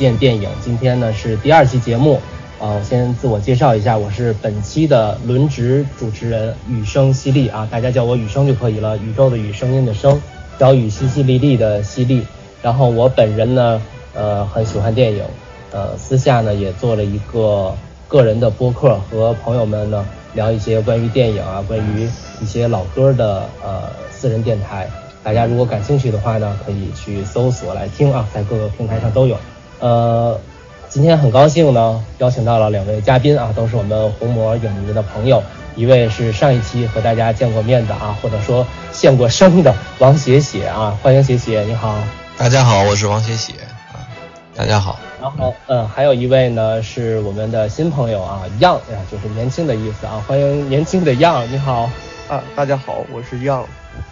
见电影，今天呢是第二期节目，啊，我先自我介绍一下，我是本期的轮值主持人雨生犀利啊，大家叫我雨生就可以了，宇宙的雨，声音的声，小雨淅淅沥沥的淅沥。然后我本人呢，呃，很喜欢电影，呃，私下呢也做了一个个人的播客，和朋友们呢聊一些关于电影啊，关于一些老歌的呃私人电台。大家如果感兴趣的话呢，可以去搜索来听啊，在各个平台上都有。呃，今天很高兴呢，邀请到了两位嘉宾啊，都是我们红魔影迷的朋友。一位是上一期和大家见过面的啊，或者说现过身的王写写啊，欢迎写写，你好。大家好，我是王写写啊。大家好。然后嗯，还有一位呢是我们的新朋友啊，Young 呀，就是年轻的意思啊，欢迎年轻的 Young，你好。啊，大家好，我是 Young。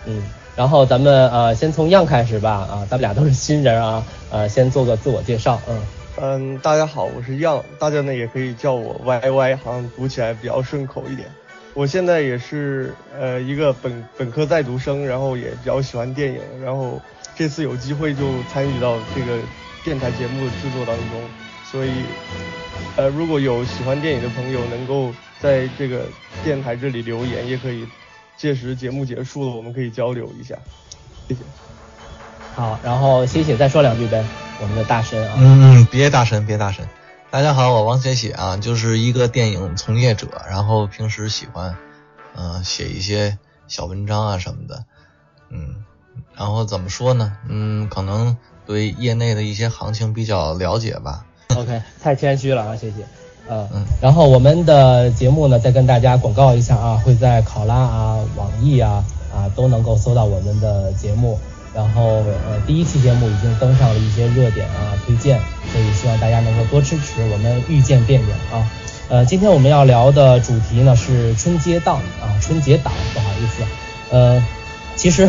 嗯。然后咱们呃先从样开始吧啊，咱们俩都是新人啊，呃先做个自我介绍，嗯嗯，大家好，我是样，大家呢也可以叫我 Y Y，好像读起来比较顺口一点。我现在也是呃一个本本科在读生，然后也比较喜欢电影，然后这次有机会就参与到这个电台节目的制作当中，所以呃如果有喜欢电影的朋友能够在这个电台这里留言，也可以。届时节目结束了，我们可以交流一下，谢谢。好，然后谢谢再说两句呗，我们的大神啊。嗯嗯，别大神，别大神。大家好，我王写写啊，就是一个电影从业者，然后平时喜欢嗯写一些小文章啊什么的，嗯，然后怎么说呢？嗯，可能对业内的一些行情比较了解吧。OK，太谦虚了啊，谢谢。嗯嗯，然后我们的节目呢，再跟大家广告一下啊，会在考拉啊、网易啊啊都能够搜到我们的节目。然后呃，第一期节目已经登上了一些热点啊推荐，所以希望大家能够多支持我们遇见电影啊。呃，今天我们要聊的主题呢是春节档啊，春节档不好意思，呃，其实。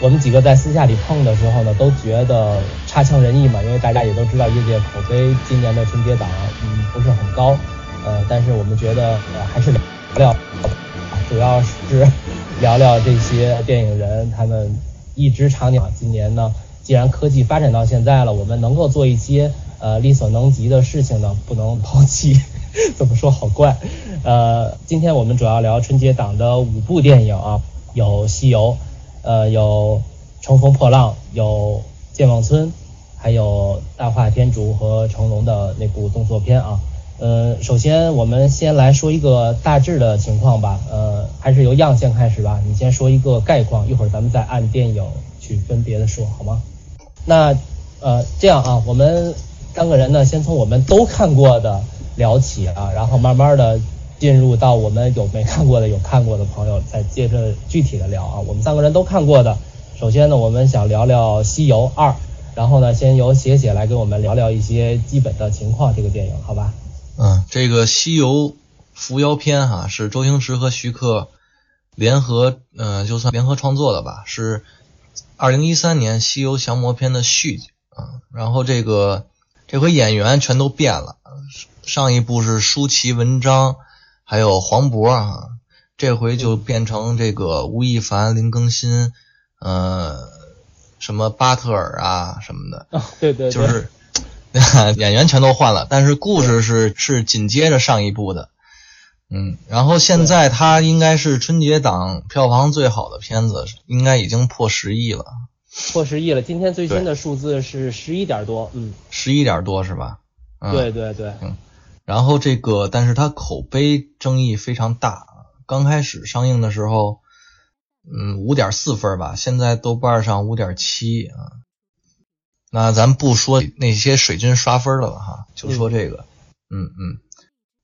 我们几个在私下里碰的时候呢，都觉得差强人意嘛，因为大家也都知道业界口碑今年的春节档嗯不是很高，呃，但是我们觉得呃还是聊聊，主要是聊聊这些电影人他们一直长年今年呢，既然科技发展到现在了，我们能够做一些呃力所能及的事情呢，不能抛弃。怎么说好怪？呃，今天我们主要聊春节档的五部电影啊，有《西游》。呃，有《乘风破浪》，有《剑望村》，还有《大话天竺》和成龙的那部动作片啊。呃，首先我们先来说一个大致的情况吧。呃，还是由样先开始吧，你先说一个概况，一会儿咱们再按电影去分别的说，好吗？那呃，这样啊，我们三个人呢，先从我们都看过的聊起啊，然后慢慢的。进入到我们有没看过的、有看过的朋友，再接着具体的聊啊。我们三个人都看过的，首先呢，我们想聊聊《西游二》，然后呢，先由写写来跟我们聊聊一些基本的情况。这个电影，好吧？嗯，这个《西游伏妖篇》哈，是周星驰和徐克联合，嗯，就算联合创作的吧，是二零一三年《西游降魔篇》的续集啊。然后这个这回演员全都变了，上一部是舒淇、文章。还有黄渤啊，这回就变成这个吴亦凡、林更新，呃，什么巴特尔啊什么的，对对，就是 演员全都换了，但是故事是是紧接着上一部的，嗯，然后现在它应该是春节档票房最好的片子，应该已经破十亿了，破十亿了，今天最新的数字是十一点多，嗯，十一点多是吧？对对对，嗯。然后这个，但是它口碑争议非常大。刚开始上映的时候，嗯，五点四分吧，现在豆瓣上五点七啊。那咱不说那些水军刷分了吧，哈，就说这个，嗯嗯。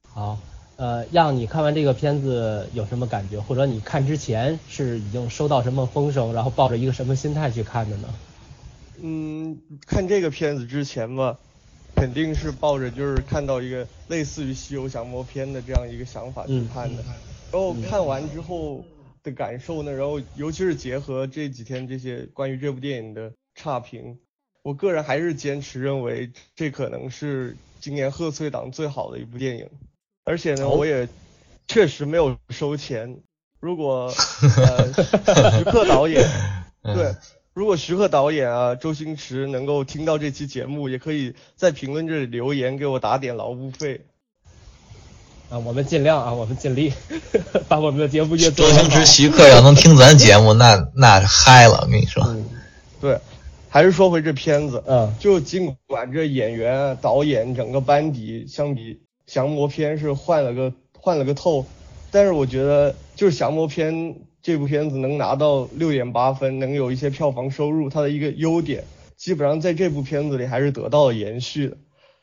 好，呃，让你看完这个片子有什么感觉？或者你看之前是已经收到什么风声，然后抱着一个什么心态去看的呢？嗯，看这个片子之前吧。肯定是抱着就是看到一个类似于《西游降魔篇》的这样一个想法去看的，然后看完之后的感受呢，然后尤其是结合这几天这些关于这部电影的差评，我个人还是坚持认为这可能是今年贺岁档最好的一部电影，而且呢，我也确实没有收钱。如果呃 徐克导演对如果徐克导演啊、周星驰能够听到这期节目，也可以在评论这里留言给我打点劳务费。啊，我们尽量啊，我们尽力 把我们的节目越做。周星驰、徐克要能听咱节目，那那嗨了，我跟你说。嗯，对，还是说回这片子，嗯，就尽管这演员、导演整个班底相比降魔篇是换了个换了个透，但是我觉得就是降魔篇。这部片子能拿到六点八分，能有一些票房收入，它的一个优点，基本上在这部片子里还是得到了延续的。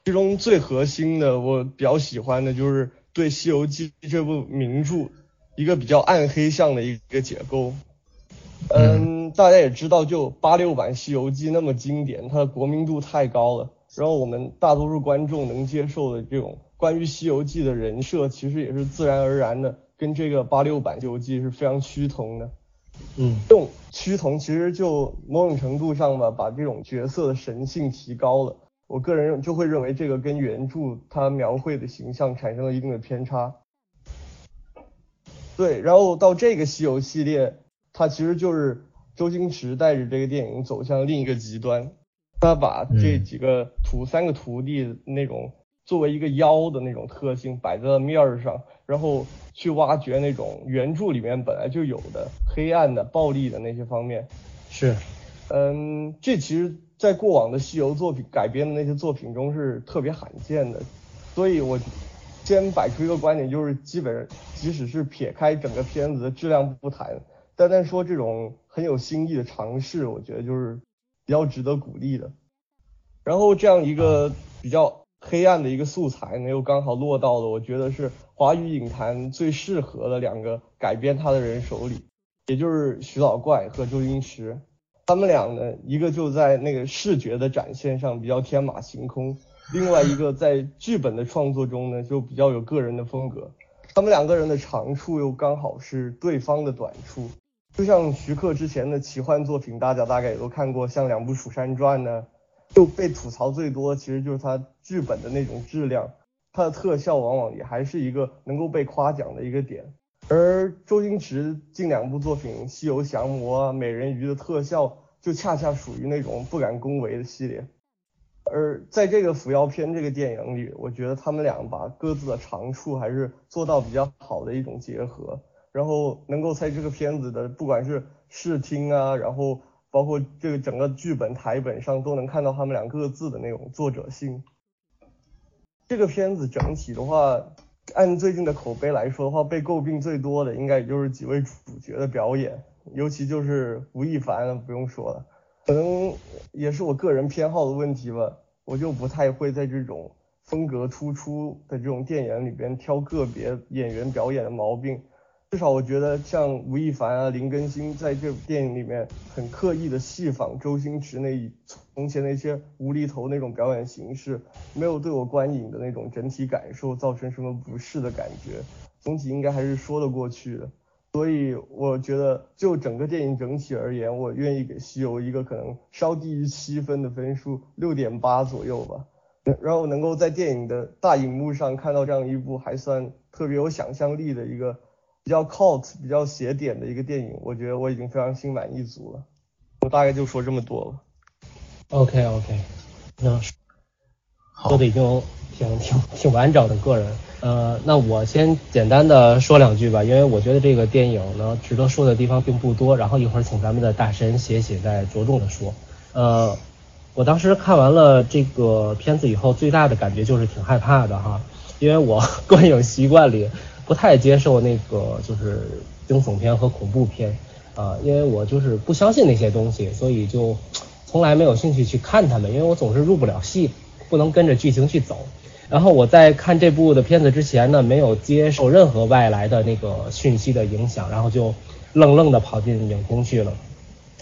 其中最核心的，我比较喜欢的就是对《西游记》这部名著一个比较暗黑向的一个解构。嗯，大家也知道，就八六版《西游记》那么经典，它的国民度太高了，然后我们大多数观众能接受的这种关于《西游记》的人设，其实也是自然而然的。跟这个八六版《西游记》是非常趋同的，嗯，这种趋同其实就某种程度上吧，把这种角色的神性提高了。我个人就会认为这个跟原著它描绘的形象产生了一定的偏差。对，然后到这个西游系列，它其实就是周星驰带着这个电影走向另一个极端，他把这几个徒三个徒弟那种。作为一个妖的那种特性摆在了面儿上，然后去挖掘那种原著里面本来就有的黑暗的、暴力的那些方面。是，嗯，这其实，在过往的西游作品改编的那些作品中是特别罕见的。所以我先摆出一个观点，就是基本上即使是撇开整个片子的质量不谈，单单说这种很有新意的尝试，我觉得就是比较值得鼓励的。然后这样一个比较。黑暗的一个素材呢，又刚好落到了我觉得是华语影坛最适合的两个改编他的人手里，也就是徐老怪和周星驰。他们俩呢，一个就在那个视觉的展现上比较天马行空，另外一个在剧本的创作中呢，就比较有个人的风格。他们两个人的长处又刚好是对方的短处，就像徐克之前的奇幻作品，大家大概也都看过，像两部《蜀山传》呢。就被吐槽最多，其实就是它剧本的那种质量，它的特效往往也还是一个能够被夸奖的一个点。而周星驰近两部作品《西游降魔》、《美人鱼》的特效，就恰恰属于那种不敢恭维的系列。而在这个《伏妖篇》这个电影里，我觉得他们俩把各自的长处还是做到比较好的一种结合，然后能够在这个片子的不管是视听啊，然后。包括这个整个剧本台本上都能看到他们俩各自的那种作者性。这个片子整体的话，按最近的口碑来说的话，被诟病最多的应该也就是几位主角的表演，尤其就是吴亦凡，不用说了，可能也是我个人偏好的问题吧，我就不太会在这种风格突出的这种电影里边挑个别演员表演的毛病。至少我觉得像吴亦凡啊、林更新在这部电影里面很刻意的戏仿周星驰那从前那些无厘头那种表演形式，没有对我观影的那种整体感受造成什么不适的感觉，总体应该还是说得过去的。所以我觉得就整个电影整体而言，我愿意给西游一个可能稍低于七分的分数，六点八左右吧。然后能够在电影的大荧幕上看到这样一部还算特别有想象力的一个。比较 cult、比较写点的一个电影，我觉得我已经非常心满意足了。我大概就说这么多了。OK OK，那说的已经挺挺挺完整的个人。呃，那我先简单的说两句吧，因为我觉得这个电影呢，值得说的地方并不多。然后一会儿请咱们的大神写写再着重的说。呃，我当时看完了这个片子以后，最大的感觉就是挺害怕的哈，因为我 观影习惯里。不太接受那个就是惊悚片和恐怖片啊，因为我就是不相信那些东西，所以就从来没有兴趣去看他们，因为我总是入不了戏，不能跟着剧情去走。然后我在看这部的片子之前呢，没有接受任何外来的那个讯息的影响，然后就愣愣的跑进影厅去了。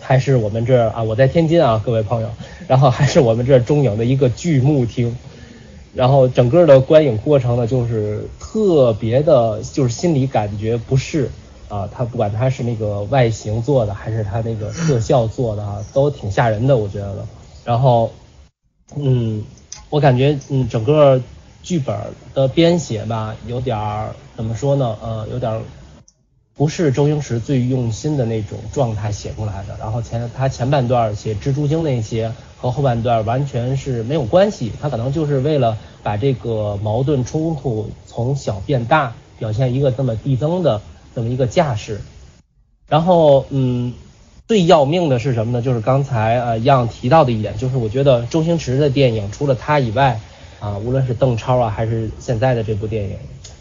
还是我们这啊，我在天津啊，各位朋友，然后还是我们这中影的一个巨幕厅。然后整个的观影过程呢，就是特别的，就是心里感觉不适啊。它不管它是那个外形做的，还是它那个特效做的啊，都挺吓人的，我觉得。然后，嗯，我感觉嗯，整个剧本的编写吧，有点儿怎么说呢？呃，有点不是周星驰最用心的那种状态写出来的。然后前他前半段写蜘蛛精那些和后半段完全是没有关系，他可能就是为了把这个矛盾冲突从小变大，表现一个这么递增的这么一个架势。然后嗯，最要命的是什么呢？就是刚才呃样提到的一点，就是我觉得周星驰的电影除了他以外啊，无论是邓超啊还是现在的这部电影，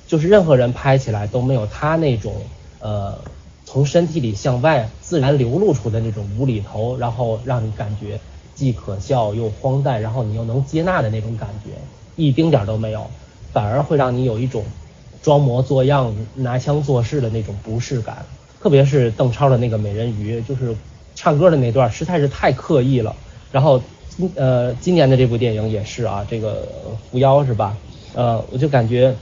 就是任何人拍起来都没有他那种。呃，从身体里向外自然流露出的那种无厘头，然后让你感觉既可笑又荒诞，然后你又能接纳的那种感觉，一丁点都没有，反而会让你有一种装模作样、拿腔作势的那种不适感。特别是邓超的那个美人鱼，就是唱歌的那段实在是太刻意了。然后，呃，今年的这部电影也是啊，这个扶妖是吧？呃，我就感觉。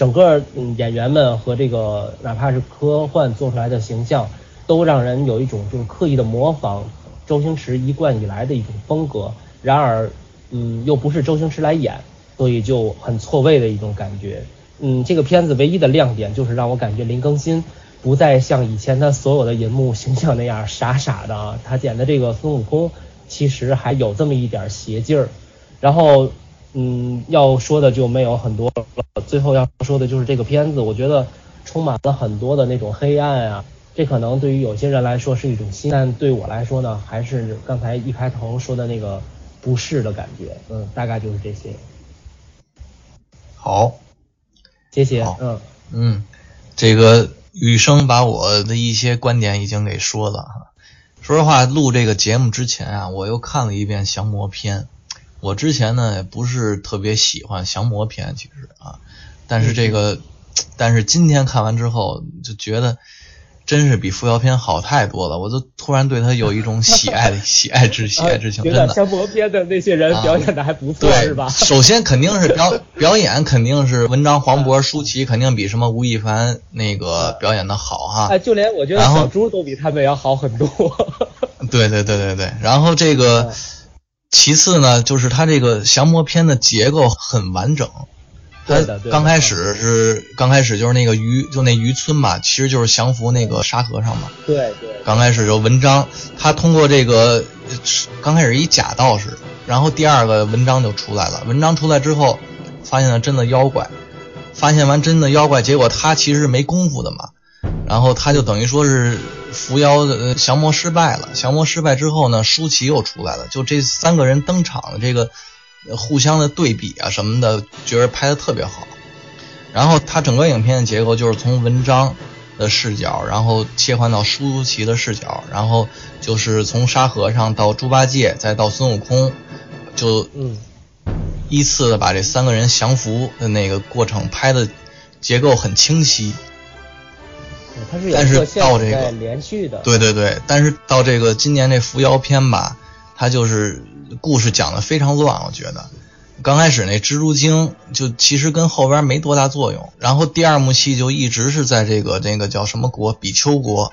整个嗯演员们和这个哪怕是科幻做出来的形象，都让人有一种就是刻意的模仿周星驰一贯以来的一种风格。然而，嗯，又不是周星驰来演，所以就很错位的一种感觉。嗯，这个片子唯一的亮点就是让我感觉林更新不再像以前他所有的银幕形象那样傻傻的，他演的这个孙悟空其实还有这么一点邪劲儿。然后。嗯，要说的就没有很多了。最后要说的就是这个片子，我觉得充满了很多的那种黑暗啊。这可能对于有些人来说是一种新，但对我来说呢，还是刚才一开头说的那个不适的感觉。嗯，大概就是这些。好，谢谢。嗯嗯，这个雨生把我的一些观点已经给说了哈。说实话，录这个节目之前啊，我又看了一遍降魔篇。我之前呢也不是特别喜欢降魔篇，其实啊，但是这个，但是今天看完之后就觉得，真是比扶摇篇好太多了。我就突然对他有一种喜爱的 喜爱之喜爱之情。真的，降魔篇的那些人表演的还不错，是吧？首先肯定是表 表演，肯定是文章、黄渤、舒淇肯定比什么吴亦凡那个表演的好哈。哎，就连我觉得小猪都比他们要好很多。对对对对对，然后这个。其次呢，就是它这个降魔篇的结构很完整。它，刚开始是刚开始就是那个渔，就那渔村嘛，其实就是降服那个沙和尚嘛。对对。刚开始就文章，他通过这个，刚开始一假道士，然后第二个文章就出来了。文章出来之后，发现了真的妖怪，发现完真的妖怪，结果他其实是没功夫的嘛，然后他就等于说是。伏妖的降魔失败了，降魔失败之后呢，舒淇又出来了，就这三个人登场的这个互相的对比啊什么的，觉得拍的特别好。然后他整个影片的结构就是从文章的视角，然后切换到舒淇的视角，然后就是从沙和尚到猪八戒再到孙悟空，就依次的把这三个人降服的那个过程拍的结构很清晰。但是到这个连续的，对对对，但是到这个今年这扶摇篇吧，它就是故事讲的非常乱，我觉得，刚开始那蜘蛛精就其实跟后边没多大作用，然后第二幕戏就一直是在这个那个叫什么国比丘国，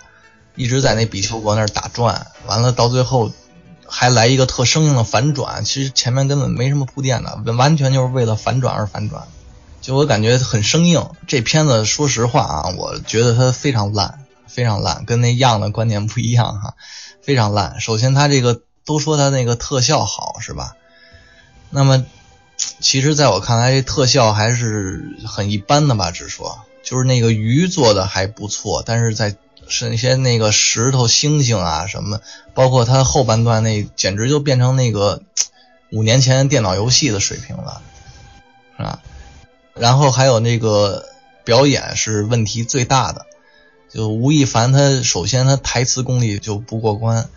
一直在那比丘国那儿打转，完了到最后还来一个特生硬的反转，其实前面根本没什么铺垫的，完全就是为了反转而反转。就我感觉很生硬，这片子说实话啊，我觉得它非常烂，非常烂，跟那样的观点不一样哈，非常烂。首先，它这个都说它那个特效好是吧？那么，其实在我看来，特效还是很一般的吧，只说就是那个鱼做的还不错，但是在是那些那个石头、星星啊什么，包括它后半段那，简直就变成那个五年前电脑游戏的水平了，是吧？然后还有那个表演是问题最大的，就吴亦凡他首先他台词功力就不过关，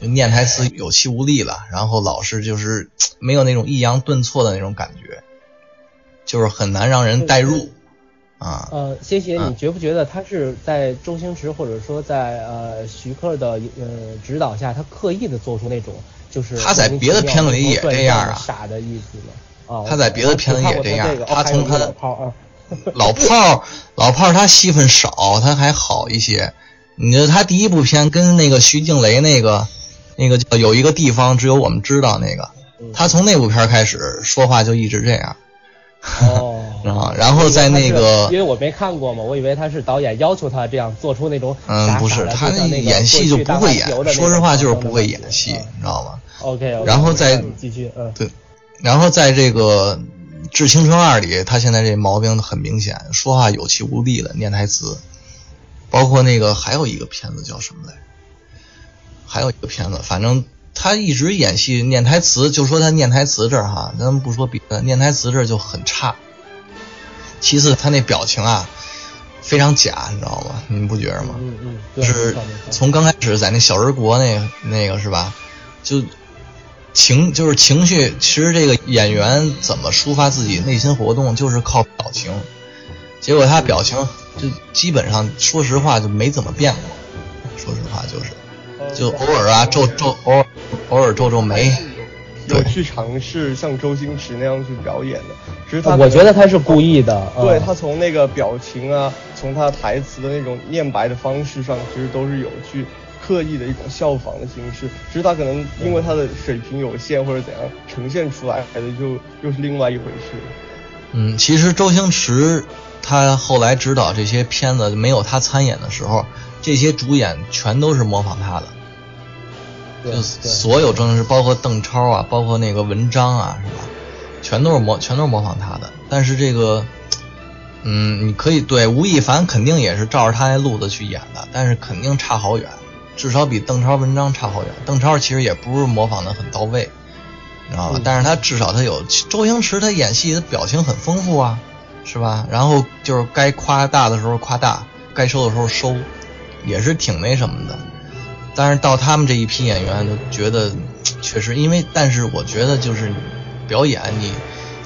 就念台词有气无力了，然后老是就是没有那种抑扬顿挫的那种感觉，就是很难让人代入啊。呃，谢谢你觉不觉得他是在周星驰或者说在呃徐克的呃指导下，他刻意的做出那种就是他在别的片子里也这样啊傻的意思吗？他在别的片子也这样，他从他老炮儿，老炮儿，老炮儿他戏份少，他还好一些。你说他第一部片跟那个徐静蕾那个，那个叫有一个地方只有我们知道那个，他从那部片开始说话就一直这样。哦，啊，然后在那个，因为我没看过嘛，我以为他是导演要求他这样做出那种嗯，不是，他那演戏就不会演，说实话就是不会演戏，你知道吗？OK，然后再继续，嗯，对，然后在这个《致青春二》里，他现在这毛病很明显，说话有气无力的，念台词，包括那个还有一个片子叫什么来？还有一个片子，反正他一直演戏念台词，就说他念台词这儿哈，咱们不说别的，念台词这儿就很差。其次，他那表情啊非常假，你知道吗？你们不觉着吗？嗯嗯，就是从刚开始在那小人国那那个是吧？就情就是情绪，其实这个演员怎么抒发自己内心活动，就是靠表情。结果他表情就基本上，说实话就没怎么变过。说实话就是。就偶尔啊皱皱偶尔偶尔皱皱眉，有去尝试像周星驰那样去表演的。其实他我觉得他是故意的。对他从那个表情啊，从他台词的那种念白的方式上，其实都是有去刻意的一种效仿的形式。只是他可能因为他的水平有限或者怎样呈现出来的，就又是另外一回事。嗯，其实周星驰他后来指导这些片子没有他参演的时候，这些主演全都是模仿他的。就所有周星驰，包括邓超啊，包括那个文章啊，是吧？全都是模，全都是模仿他的。但是这个，嗯，你可以对吴亦凡肯定也是照着他那路子去演的，但是肯定差好远，至少比邓超、文章差好远。邓超其实也不是模仿的很到位，你知道吧？但是他至少他有周星驰，他演戏的表情很丰富啊，是吧？然后就是该夸大的时候夸大，该收的时候收，也是挺那什么的。但是到他们这一批演员就觉得，确实，因为但是我觉得就是表演，你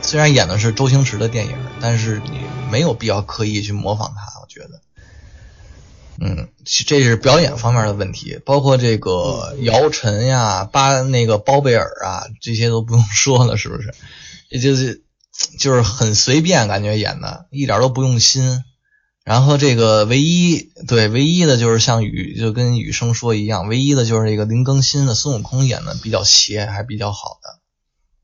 虽然演的是周星驰的电影，但是你没有必要刻意去模仿他。我觉得，嗯，这是表演方面的问题，包括这个姚晨呀、巴那个包贝尔啊，这些都不用说了，是不是？也就是就是很随便，感觉演的一点都不用心。然后这个唯一对唯一的就是像雨就跟雨生说一样，唯一的就是这个林更新的孙悟空演的比较邪，还比较好的。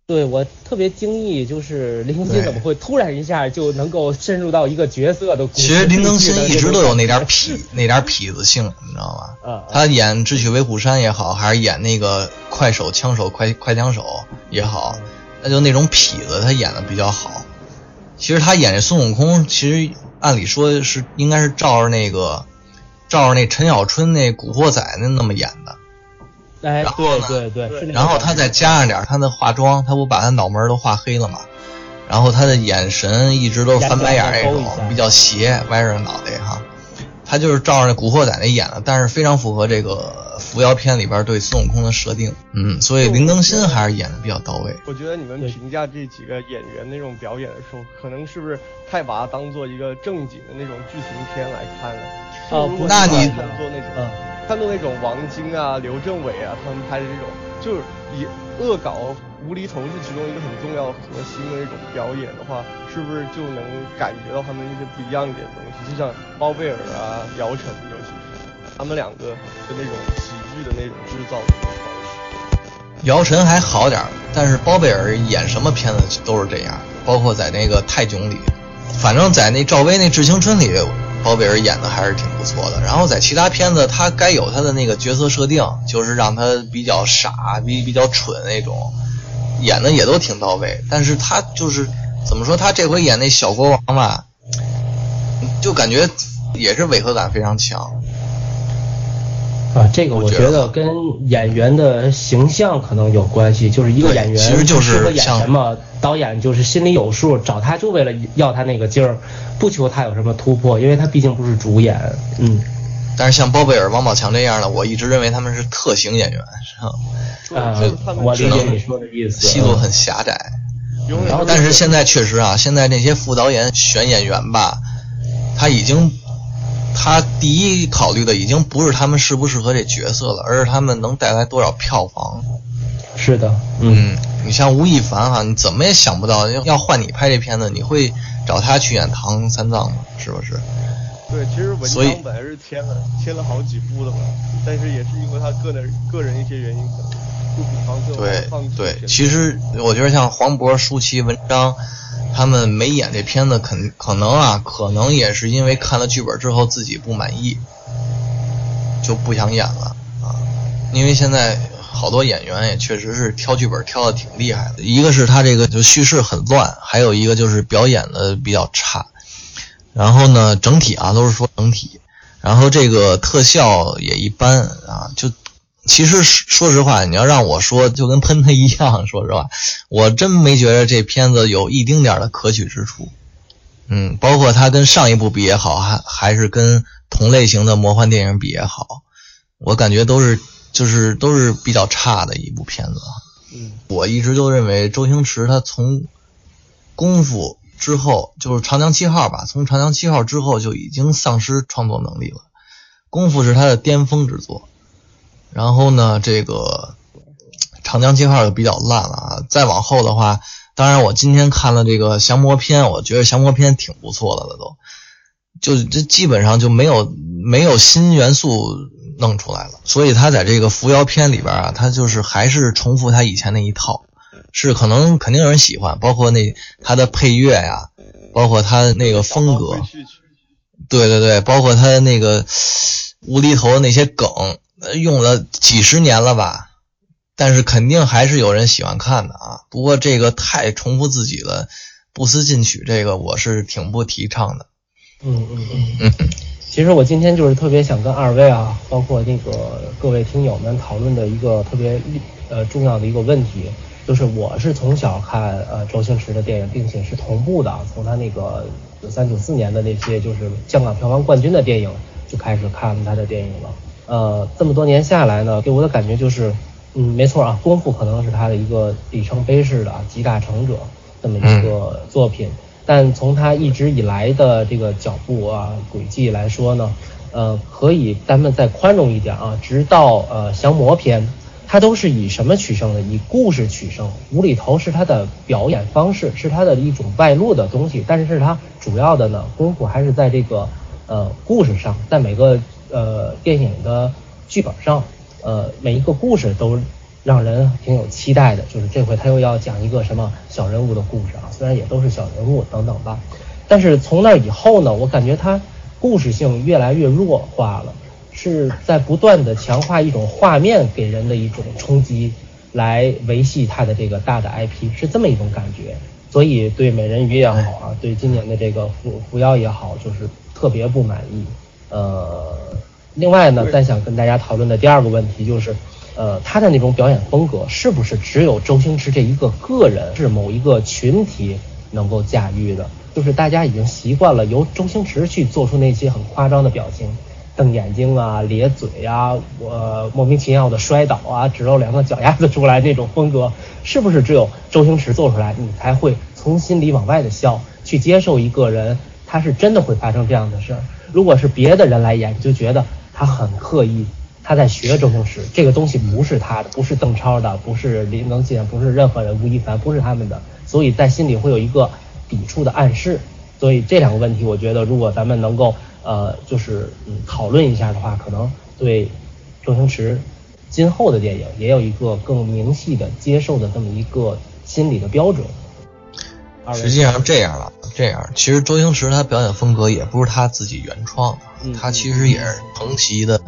对我特别惊异，就是林更新怎么会突然一下就能够深入到一个角色的？其实林更新一直都有那点痞那点痞子性，你知道吗？嗯。他演《智取威虎山》也好，还是演那个快手枪手快快枪手也好，那就那种痞子他演的比较好。其实他演这孙悟空，其实。按理说是应该是照着那个，照着那陈小春那古惑仔那那么演的，哎，对对对，然后他再加上点他的化妆，他不把他脑门都画黑了吗，然后他的眼神一直都是翻白眼那种，比较斜，歪着脑袋哈，他就是照着那古惑仔那演的，但是非常符合这个。《扶摇篇》里边对孙悟空的设定，嗯，所以林更新还是演的比较到位。我觉得你们评价这几个演员那种表演的时候，可能是不是太把它当做一个正经的那种剧情片来看了？啊，那你看作那种，看到那种王晶啊、刘镇伟啊他们拍的这种，就是以恶搞无厘头是其中一个很重要核心的那种表演的话，是不是就能感觉到他们一些不一样一点东西？就像包贝尔啊、姚晨，尤其是他们两个的那种喜。剧的那种制造的方式，姚晨还好点儿但是包贝尔演什么片子都是这样，包括在那个泰囧里，反正在那赵薇那《致青春》里，包贝尔演的还是挺不错的。然后在其他片子，他该有他的那个角色设定，就是让他比较傻、比比较蠢那种，演的也都挺到位。但是他就是怎么说，他这回演那小国王吧，就感觉也是违和感非常强。啊，这个我觉得跟演员的形象可能有关系，就是一个演员其实就是演什么，导演就是心里有数，找他就为了要他那个劲儿，不求他有什么突破，因为他毕竟不是主演。嗯。但是像包贝尔、王宝强这样的，我一直认为他们是特型演员，是吧？啊，我理解你说的意思。戏路很狭窄。然后，但是现在确实啊，现在那些副导演选演员吧，他已经。他第一考虑的已经不是他们适不适合这角色了，而是他们能带来多少票房。是的，嗯，你像吴亦凡哈，你怎么也想不到要要换你拍这片子，你会找他去演唐三藏吗？是不是？对，其实文章本来是签了签了好几部的嘛，但是也是因为他个人个人一些原因，不比方对对，其实我觉得像黄渤、舒淇、文章。他们没演这片子，肯可能啊，可能也是因为看了剧本之后自己不满意，就不想演了啊。因为现在好多演员也确实是挑剧本挑的挺厉害的，一个是他这个就叙事很乱，还有一个就是表演的比较差。然后呢，整体啊都是说整体，然后这个特效也一般啊，就。其实说实话，你要让我说，就跟喷他一样。说实话，我真没觉得这片子有一丁点的可取之处。嗯，包括它跟上一部比也好，还还是跟同类型的魔幻电影比也好，我感觉都是就是都是比较差的一部片子。嗯，我一直都认为周星驰他从功夫之后，就是长江七号吧，从长江七号之后就已经丧失创作能力了。功夫是他的巅峰之作。然后呢，这个长江七号就比较烂了啊。再往后的话，当然我今天看了这个降魔篇，我觉得降魔篇挺不错的了，都就这基本上就没有没有新元素弄出来了。所以他在这个扶摇篇里边啊，他就是还是重复他以前那一套，是可能肯定有人喜欢，包括那他的配乐呀，包括他那个风格，对对对，包括他那个无厘头的那些梗。用了几十年了吧，但是肯定还是有人喜欢看的啊。不过这个太重复自己了，不思进取，这个我是挺不提倡的。嗯嗯嗯。其实我今天就是特别想跟二位啊，包括那个各位听友们讨论的一个特别呃重要的一个问题，就是我是从小看呃周星驰的电影，并且是同步的，从他那个九三九四年的那些就是香港票房冠军的电影就开始看他的电影了。呃，这么多年下来呢，给我的感觉就是，嗯，没错啊，功夫可能是他的一个里程碑式的集大成者这么一个作品，但从他一直以来的这个脚步啊轨迹来说呢，呃，可以咱们再宽容一点啊，直到呃降魔篇，他都是以什么取胜的？以故事取胜，无厘头是他的表演方式，是他的一种外露的东西，但是他主要的呢功夫还是在这个呃故事上，在每个。呃，电影的剧本上，呃，每一个故事都让人挺有期待的。就是这回他又要讲一个什么小人物的故事啊，虽然也都是小人物等等吧，但是从那以后呢，我感觉他故事性越来越弱化了，是在不断的强化一种画面给人的一种冲击，来维系他的这个大的 IP，是这么一种感觉。所以对美人鱼也好啊，对今年的这个伏伏妖也好，就是特别不满意。呃，另外呢，再想跟大家讨论的第二个问题就是，呃，他的那种表演风格是不是只有周星驰这一个个人，是某一个群体能够驾驭的？就是大家已经习惯了由周星驰去做出那些很夸张的表情，瞪眼睛啊、咧嘴啊、我莫名其妙的摔倒啊、只露两个脚丫子出来那种风格，是不是只有周星驰做出来，你才会从心里往外的笑，去接受一个人他是真的会发生这样的事儿？如果是别的人来演，就觉得他很刻意，他在学周星驰。这个东西不是他的，不是邓超的，不是林更新，不是任何人，吴亦凡不是他们的，所以在心里会有一个抵触的暗示。所以这两个问题，我觉得如果咱们能够呃，就是嗯讨论一下的话，可能对周星驰今后的电影也有一个更明细的接受的这么一个心理的标准。实际上这样了。这样，其实周星驰他表演风格也不是他自己原创的，他其实也是承袭的。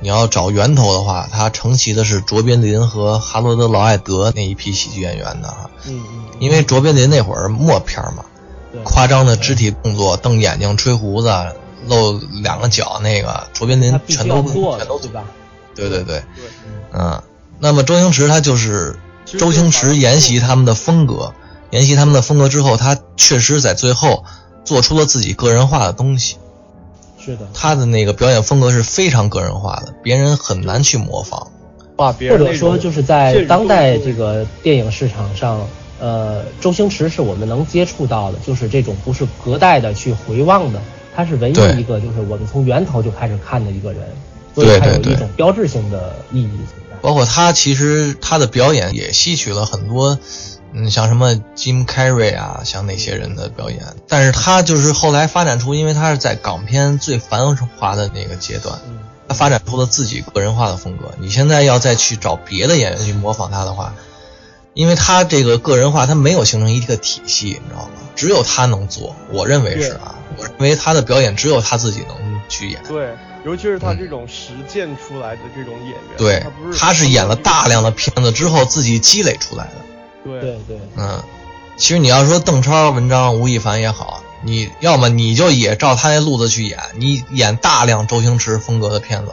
你要找源头的话，他承袭的是卓别林和哈罗德·劳埃德那一批喜剧演员的哈。嗯嗯。因为卓别林那会儿默片嘛，夸张的肢体动作，瞪眼睛、吹胡子、露两个脚，那个卓别林全都全都对吧？对对对。嗯，那么周星驰他就是周星驰沿袭他们的风格。沿袭他们的风格之后，他确实在最后做出了自己个人化的东西。是的，他的那个表演风格是非常个人化的，别人很难去模仿。或者说，就是在当代这个电影市场上，呃，周星驰是我们能接触到的，就是这种不是隔代的去回望的，他是唯一一个就是我们从源头就开始看的一个人，所以他有一种标志性的意义存在。包括他其实他的表演也吸取了很多。嗯，像什么 Jim Carrey 啊，像那些人的表演，但是他就是后来发展出，因为他是在港片最繁华的那个阶段，他发展出了自己个人化的风格。你现在要再去找别的演员去模仿他的话，因为他这个个人化，他没有形成一个体系，你知道吗？只有他能做，我认为是啊，我认为他的表演只有他自己能去演。对，尤其是他这种实践出来的这种演员，对，他不是他是演了大量的片子之后自己积累出来的。对对对，嗯，其实你要说邓超、文章、吴亦凡也好，你要么你就也照他那路子去演，你演大量周星驰风格的片子，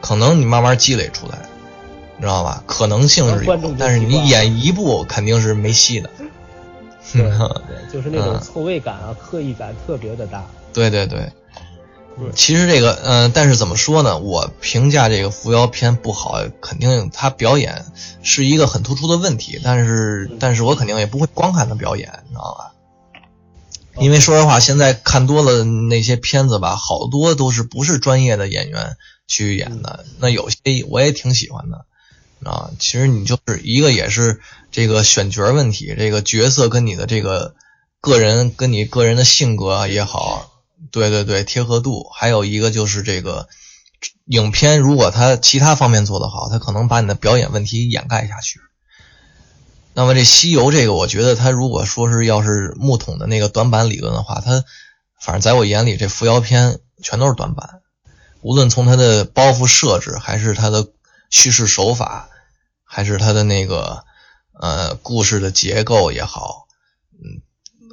可能你慢慢积累出来，你知道吧？可能性是有，但是你演一部肯定是没戏的。对 对，就是那种错位感啊，刻意感特别的大。对对对。其实这个，嗯，但是怎么说呢？我评价这个扶摇片不好，肯定他表演是一个很突出的问题。但是，但是我肯定也不会光看他表演，你知道吧？因为说实话，现在看多了那些片子吧，好多都是不是专业的演员去演的。那有些我也挺喜欢的，啊，其实你就是一个也是这个选角问题，这个角色跟你的这个个人跟你个人的性格也好。对对对，贴合度，还有一个就是这个影片，如果它其他方面做得好，它可能把你的表演问题掩盖下去。那么这西游这个，我觉得它如果说是要是木桶的那个短板理论的话，它反正在我眼里，这扶摇片全都是短板，无论从它的包袱设置，还是它的叙事手法，还是它的那个呃故事的结构也好，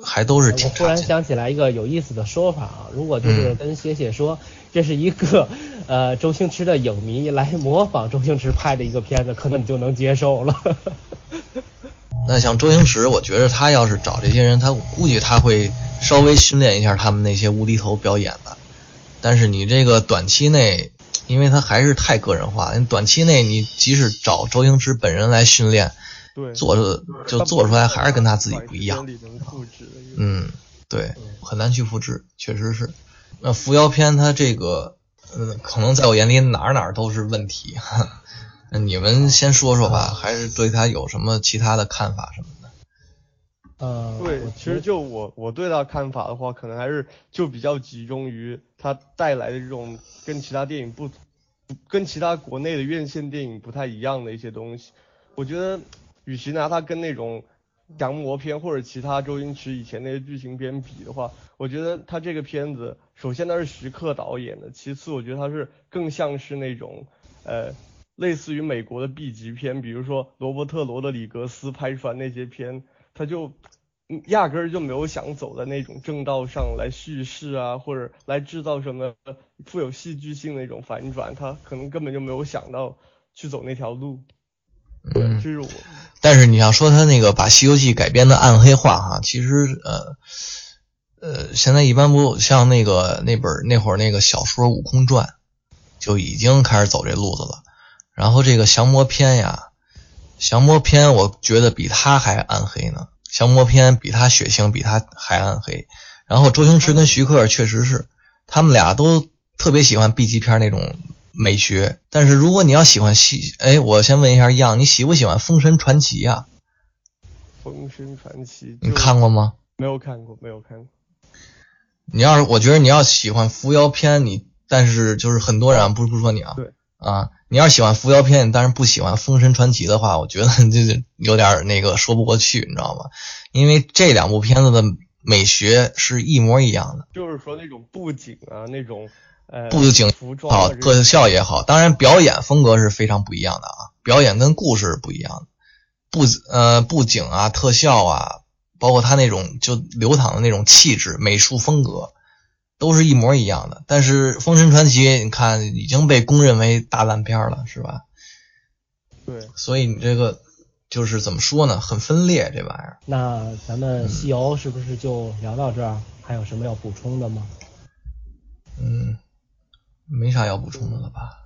还都是挺。我突然想起来一个有意思的说法啊，如果就是跟写写说，这是一个呃周星驰的影迷来模仿周星驰拍的一个片子，可能你就能接受了。那像周星驰，我觉得他要是找这些人，他估计他会稍微训练一下他们那些无厘头表演的。但是你这个短期内，因为他还是太个人化，你短期内你即使找周星驰本人来训练。对，做的就做出来还是跟他自己不一样。嗯，对，很难去复制，确实是。那扶摇片它这个，嗯，可能在我眼里哪哪都是问题。那你们先说说吧，还是对他有什么其他的看法什么的？呃，对，其实就我我对他看法的话，可能还是就比较集中于他带来的这种跟其他电影不，跟其他国内的院线电影不太一样的一些东西。我觉得。与其拿它跟那种降魔片或者其他周星驰以前那些剧情片比的话，我觉得他这个片子，首先他是徐克导演的，其次我觉得他是更像是那种呃类似于美国的 B 级片，比如说罗伯特罗德里格斯拍出来那些片，他就压根儿就没有想走在那种正道上来叙事啊，或者来制造什么富有戏剧性的那种反转，他可能根本就没有想到去走那条路。嗯，这是我。但是你要说他那个把《西游记》改编的暗黑化哈，其实呃呃，现在一般不像那个那本那会儿那个小说《悟空传》，就已经开始走这路子了。然后这个降魔篇呀，降魔篇我觉得比他还暗黑呢，降魔篇比他血腥，比他还暗黑。然后周星驰跟徐克确实是，他们俩都特别喜欢 B 级片那种。美学，但是如果你要喜欢西，哎，我先问一下样，你喜不喜欢《封神传奇》呀？《封神传奇》你看过吗？没有看过，没有看过。你要是，我觉得你要喜欢扶摇片，你但是就是很多人不不说你啊，对啊，你要是喜欢扶摇片，但是不喜欢《封神传奇》的话，我觉得这有点那个说不过去，你知道吗？因为这两部片子的美学是一模一样的，就是说那种布景啊，那种。布景好，特效也好，当然表演风格是非常不一样的啊，表演跟故事不一样的，布呃布景啊，特效啊，包括他那种就流淌的那种气质、美术风格，都是一模一样的。但是《封神传奇》你看已经被公认为大烂片了，是吧？对，所以你这个就是怎么说呢？很分裂这玩意儿。那咱们西游是不是就聊到这儿？还有什么要补充的吗？嗯。没啥要补充的了吧？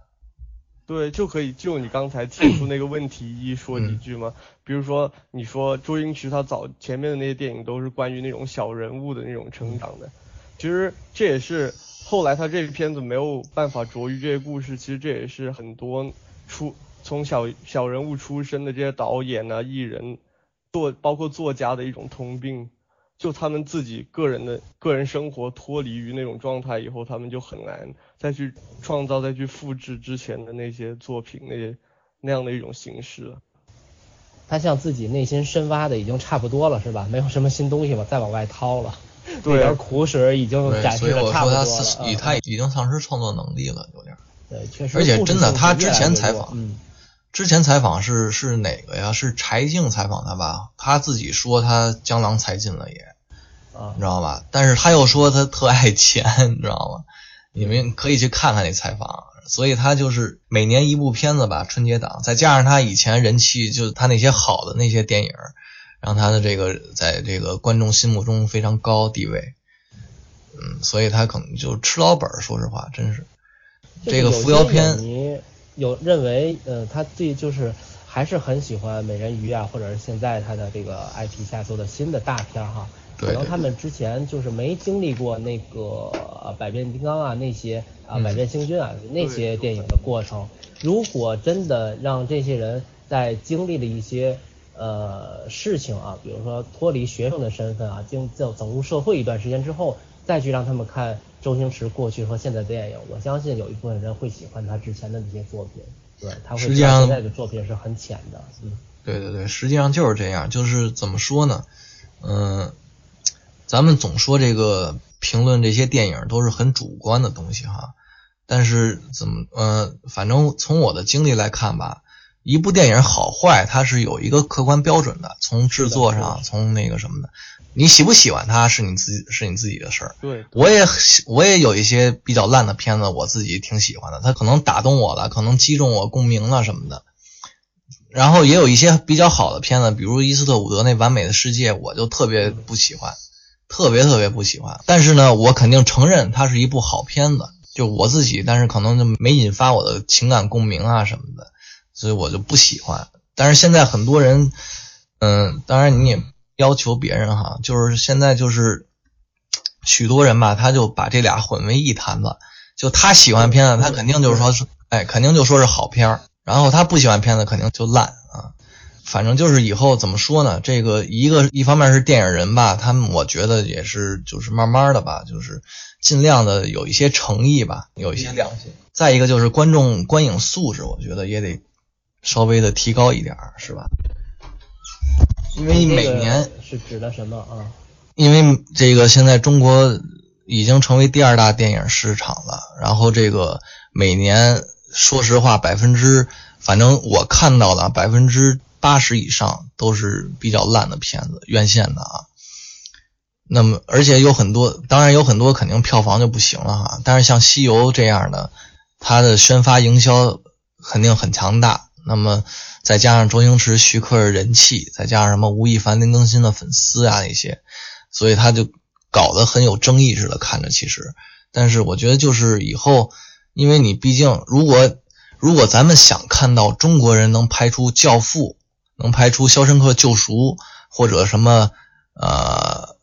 对，就可以就你刚才提出那个问题一 说几句吗？比如说，你说周星驰他早前面的那些电影都是关于那种小人物的那种成长的，其实这也是后来他这个片子没有办法着于这些故事，其实这也是很多出从小小人物出身的这些导演啊、艺人作包括作家的一种通病。就他们自己个人的个人生活脱离于那种状态以后，他们就很难再去创造、再去复制之前的那些作品、那些那样的一种形式了。他像自己内心深挖的已经差不多了，是吧？没有什么新东西了，再往外掏了，对，点苦水已经展示的差不多了。所以我说他，以他已经丧失创作能力了，有点。对，确实。而且真的，他之前采访，嗯，之前采访是是哪个呀？是柴静采访他吧？他自己说他江郎才尽了也，啊，你知道吧？但是他又说他特爱钱，你知道吗？你们可以去看看那采访。所以他就是每年一部片子吧，春节档，再加上他以前人气，就他那些好的那些电影，让他的这个在这个观众心目中非常高地位。嗯，所以他可能就吃老本，说实话，真是。这个扶摇片，你有认为，呃，他自己就是还是很喜欢美人鱼啊，或者是现在他的这个 IP 下做的新的大片哈。可能他们之前就是没经历过那个百变金刚啊那些啊百变星君啊那些电影的过程。如果真的让这些人在经历了一些呃事情啊，比如说脱离学生的身份啊，经走走入社会一段时间之后，再去让他们看。周星驰过去和现在的电影，我相信有一部分人会喜欢他之前的那些作品，对他会实际上现在的作品是很浅的，嗯，对对对，实际上就是这样，就是怎么说呢，嗯，咱们总说这个评论这些电影都是很主观的东西哈，但是怎么，嗯，反正从我的经历来看吧。一部电影好坏，它是有一个客观标准的，从制作上，从那个什么的，你喜不喜欢它是你自己是你自己的事儿。对，我也我也有一些比较烂的片子，我自己挺喜欢的，它可能打动我了，可能击中我共鸣了什么的。然后也有一些比较好的片子，比如伊斯特伍德那《完美的世界》，我就特别不喜欢，特别特别不喜欢。但是呢，我肯定承认它是一部好片子，就我自己，但是可能就没引发我的情感共鸣啊什么的。所以我就不喜欢，但是现在很多人，嗯，当然你也要求别人哈，就是现在就是许多人吧，他就把这俩混为一谈了，就他喜欢片子，他肯定就是说是，哎，肯定就说是好片儿，然后他不喜欢片子，肯定就烂啊，反正就是以后怎么说呢？这个一个一方面是电影人吧，他们我觉得也是就是慢慢的吧，就是尽量的有一些诚意吧，有一些良心。再一个就是观众观影素质，我觉得也得。稍微的提高一点儿是吧？因为每年是指的什么啊？因为这个现在中国已经成为第二大电影市场了，然后这个每年说实话百分之，反正我看到的百分之八十以上都是比较烂的片子，院线的啊。那么而且有很多，当然有很多肯定票房就不行了哈。但是像《西游》这样的，它的宣发营销肯定很强大。那么再加上周星驰、徐克的人气，再加上什么吴亦凡、林更新的粉丝啊那些，所以他就搞得很有争议似的看着其实。但是我觉得就是以后，因为你毕竟如果如果咱们想看到中国人能拍出《教父》，能拍出《肖申克救赎》，或者什么呃《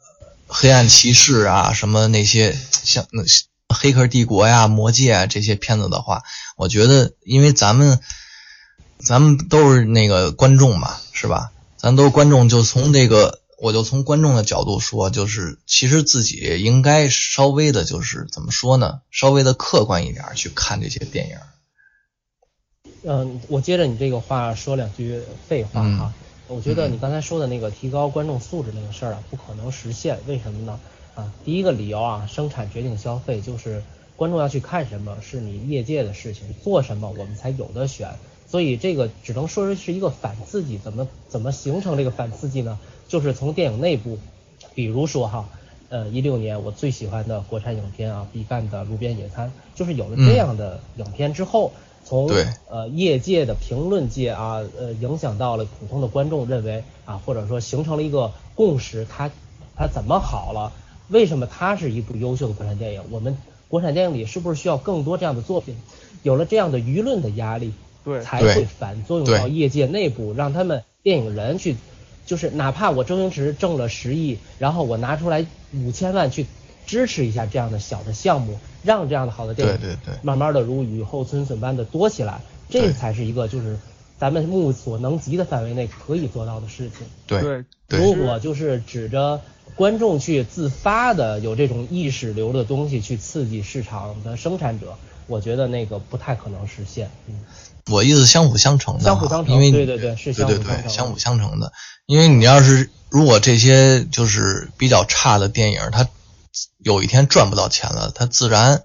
黑暗骑士》啊，什么那些像那《黑客帝国》呀、《魔戒》啊这些片子的话，我觉得因为咱们。咱们都是那个观众嘛，是吧？咱都是观众，就从这个，我就从观众的角度说，就是其实自己应该稍微的，就是怎么说呢？稍微的客观一点去看这些电影。嗯，我接着你这个话说两句废话哈。我觉得你刚才说的那个提高观众素质那个事儿啊，不可能实现。为什么呢？啊，第一个理由啊，生产决定消费，就是观众要去看什么，是你业界的事情，做什么我们才有的选。所以这个只能说是一个反刺激，怎么怎么形成这个反刺激呢？就是从电影内部，比如说哈，呃，一六年我最喜欢的国产影片啊，毕赣的《路边野餐》，就是有了这样的影片之后，从呃业界的评论界啊，呃，影响到了普通的观众认为啊，或者说形成了一个共识，它它怎么好了？为什么它是一部优秀的国产电影？我们国产电影里是不是需要更多这样的作品？有了这样的舆论的压力。对，才会反作用到业界内部，让他们电影人去，就是哪怕我周星驰挣了十亿，然后我拿出来五千万去支持一下这样的小的项目，让这样的好的电影，对对对，慢慢的如雨后春笋般的多起来，这才是一个就是咱们目所能及的范围内可以做到的事情。对，如果就是指着观众去自发的有这种意识流的东西去刺激市场的生产者。我觉得那个不太可能实现。嗯，我意思相辅相成的，相辅相成，因为对对对，是相辅相成，相辅相成的。因为你要是如果这些就是比较差的电影，它有一天赚不到钱了，它自然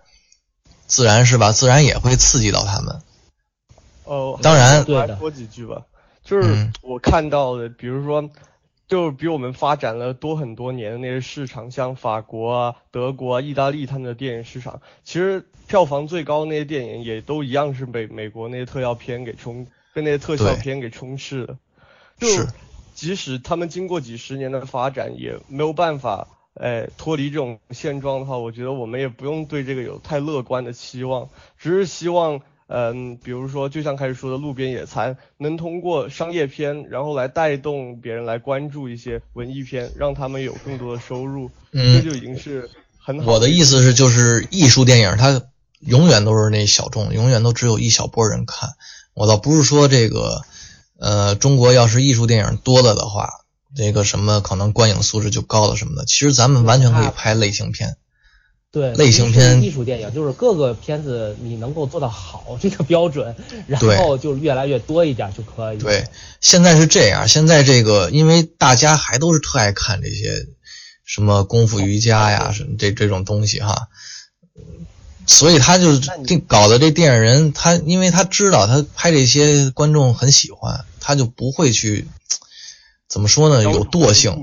自然是吧，自然也会刺激到他们。哦，当然，对说几句吧，就是我看到的，比如说。就是比我们发展了多很多年的那些市场，像法国啊、德国啊、意大利他们的电影市场，其实票房最高那些电影也都一样是被美国那些特效片给充，被那些特效片给充斥了。就即使他们经过几十年的发展，也没有办法，哎，脱离这种现状的话，我觉得我们也不用对这个有太乐观的期望，只是希望。嗯，比如说，就像开始说的路边野餐，能通过商业片，然后来带动别人来关注一些文艺片，让他们有更多的收入，嗯这就已经是很好。我的意思是，就是艺术电影它永远都是那小众，永远都只有一小波人看。我倒不是说这个，呃，中国要是艺术电影多了的话，这个什么可能观影素质就高了什么的。其实咱们完全可以拍类型片。对，类型片、艺术电影就是各个片子你能够做到好这个标准，然后就越来越多一点就可以。对，现在是这样，现在这个因为大家还都是特爱看这些什么功夫瑜伽呀，什么这这种东西哈，所以他就定搞的这电影人，他因为他知道他拍这些观众很喜欢，他就不会去怎么说呢？有惰性，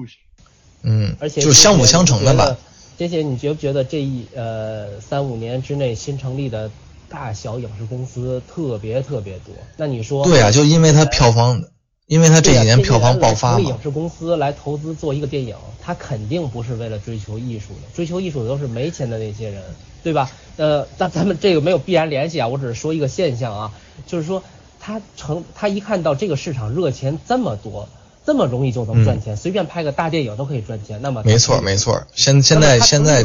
嗯，而且就是相辅相成的吧。这些你觉不觉得这一呃三五年之内新成立的大小影视公司特别特别多？那你说对啊，就因为它票房，因为它这几年票房爆发嘛。影视公司来投资做一个电影，他肯定不是为了追求艺术的，追求艺术的都是没钱的那些人，对吧？呃，但咱们这个没有必然联系啊，我只是说一个现象啊，就是说他成他一看到这个市场热钱这么多。这么容易就能赚钱，随便拍个大电影都可以赚钱。那么没错没错，现现在现在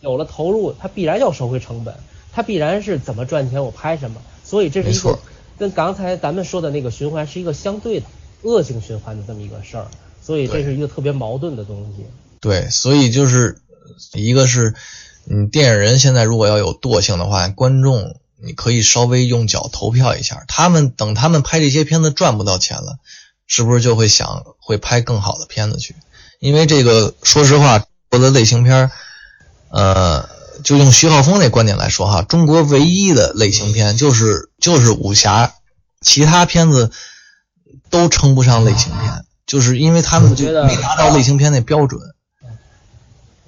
有了投入，它必然要收回成本，它必然是怎么赚钱我拍什么。所以这是一个跟刚才咱们说的那个循环是一个相对的恶性循环的这么一个事儿。所以这是一个特别矛盾的东西。对，所以就是一个是，嗯，电影人现在如果要有惰性的话，观众你可以稍微用脚投票一下，他们等他们拍这些片子赚不到钱了。是不是就会想会拍更好的片子去？因为这个，说实话，国的类型片，呃，就用徐浩峰那观点来说哈，中国唯一的类型片就是就是武侠，其他片子都称不上类型片，就是因为他们就没达到类型片那标准。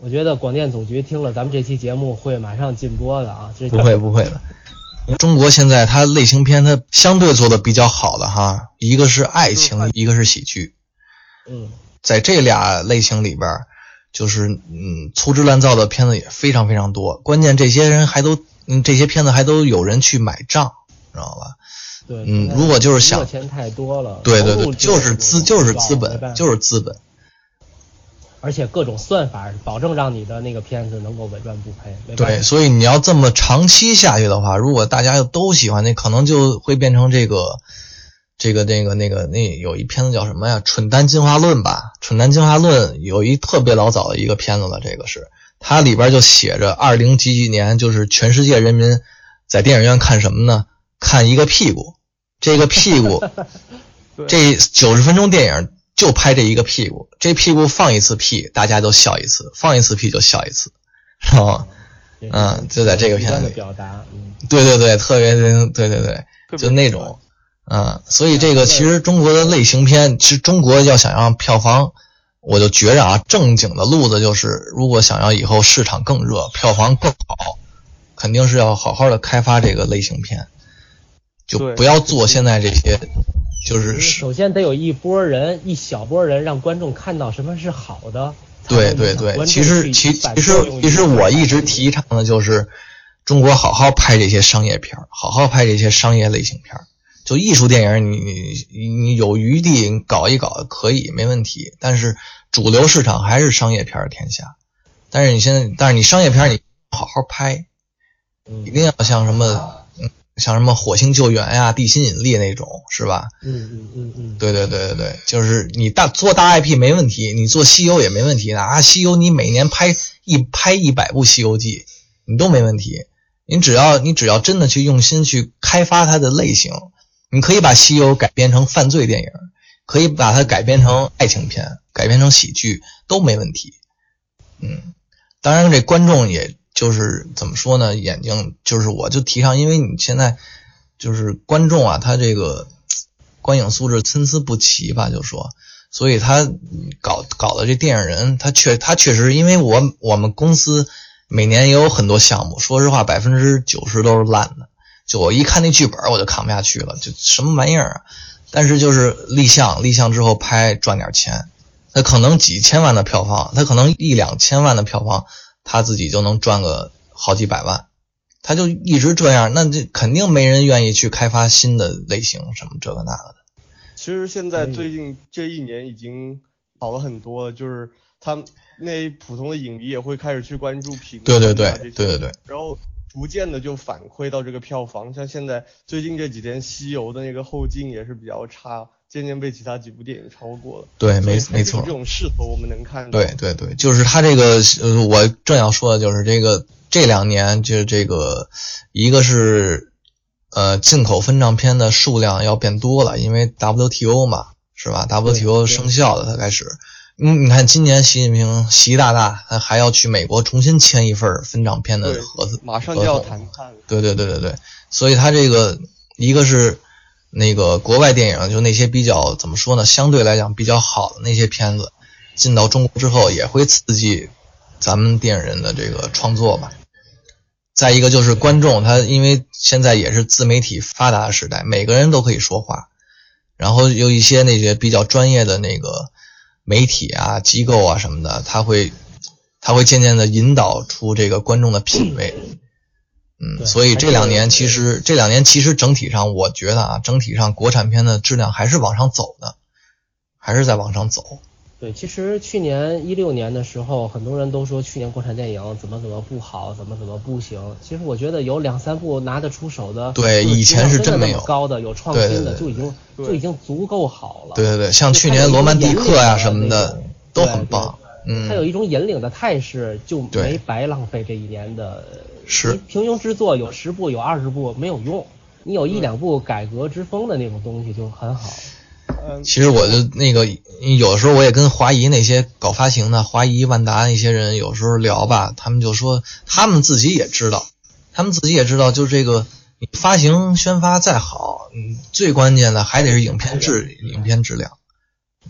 我觉得广电总局听了咱们这期节目会马上禁播的啊！不会不会的。中国现在它类型片它相对做的比较好的哈，一个是爱情，一个是喜剧。嗯，在这俩类型里边，就是嗯粗制滥造的片子也非常非常多。关键这些人还都嗯这些片子还都有人去买账，知道吧？对，嗯，如果就是想钱太多了，对对对，就是资就是资本就是资本。而且各种算法保证让你的那个片子能够稳赚不赔。对，所以你要这么长期下去的话，如果大家又都喜欢，那可能就会变成这个，这个那个那个那有一片子叫什么呀？《蠢蛋进化论》吧，《蠢蛋进化论》有一特别老早的一个片子了，这个是它里边就写着二零几几年，就是全世界人民在电影院看什么呢？看一个屁股，这个屁股，这九十分钟电影。就拍这一个屁股，这屁股放一次屁，大家都笑一次；放一次屁就笑一次，是 吧？嗯，就在这个片子里。表达，对对对，特别对对对，就那种，嗯，所以这个其实中国的类型片，其实中国要想让票房，我就觉着啊，正经的路子就是，如果想要以后市场更热，票房更好，肯定是要好好的开发这个类型片，就不要做现在这些。就是首先得有一波人，一小波人让观众看到什么是好的。对对对，其实其其实其实我一直提倡的就是中国好好拍这些商业片好好拍这些商业类型片就艺术电影，你你你有余地搞一搞可以没问题，但是主流市场还是商业片天下。但是你现在，但是你商业片你好好拍，一定要像什么。像什么火星救援呀、地心引力那种，是吧？嗯嗯嗯嗯，对对对对对，就是你大做大 IP 没问题，你做西游也没问题的啊。西游你每年拍一拍一百部《西游记》，你都没问题。你只要你只要真的去用心去开发它的类型，你可以把西游改编成犯罪电影，可以把它改编成爱情片，改编成喜剧都没问题。嗯，当然这观众也就是怎么说呢？眼睛就是我就提倡，因为你现在就是观众啊，他这个观影素质参差不齐吧，就说，所以他搞搞的这电影人，他确他确实，因为我我们公司。每年也有很多项目，说实话，百分之九十都是烂的。就我一看那剧本，我就扛不下去了，就什么玩意儿啊！但是就是立项，立项之后拍赚点钱，他可能几千万的票房，他可能一两千万的票房，他自己就能赚个好几百万，他就一直这样，那这肯定没人愿意去开发新的类型，什么这个那个的。其实现在最近这一年已经好了很多了，就是他。那普通的影迷也会开始去关注评对对对对对对，然后逐渐的就反馈到这个票房，像现在最近这几天《西游》的那个后劲也是比较差，渐渐被其他几部电影超过了。对，没没错，这种势头我们能看到。对对对，就是他这个，呃，我正要说的就是这个，这两年就是这个，一个是呃进口分账片的数量要变多了，因为 WTO 嘛，是吧？WTO 生效了，它开始。嗯，你看今年习近平习大大还要去美国重新签一份分账片的合同，马上就要谈判了。对对对对对，所以他这个一个是那个国外电影，就那些比较怎么说呢，相对来讲比较好的那些片子进到中国之后，也会刺激咱们电影人的这个创作吧。再一个就是观众，他因为现在也是自媒体发达的时代，每个人都可以说话，然后有一些那些比较专业的那个。媒体啊，机构啊什么的，他会，他会渐渐的引导出这个观众的品味，嗯，所以这两年其实这两年其实整体上，我觉得啊，整体上国产片的质量还是往上走的，还是在往上走。对，其实去年一六年的时候，很多人都说去年国产电影怎么怎么不好，怎么怎么不行。其实我觉得有两三部拿得出手的，对，以前是真没有高的，有创新的，就已经就已经足够好了。对对对，像去年《罗曼蒂克》呀什么的都很棒。嗯，它有一种引领的态势，就没白浪费这一年的。是。平庸之作有十部有二十部没有用，你有一两部改革之风的那种东西就很好。嗯其实我就那个，有的时候我也跟华谊那些搞发行的华谊万达那些人有时候聊吧，他们就说他们自己也知道，他们自己也知道，就这个发行宣发再好，嗯，最关键的还得是影片质影片质量。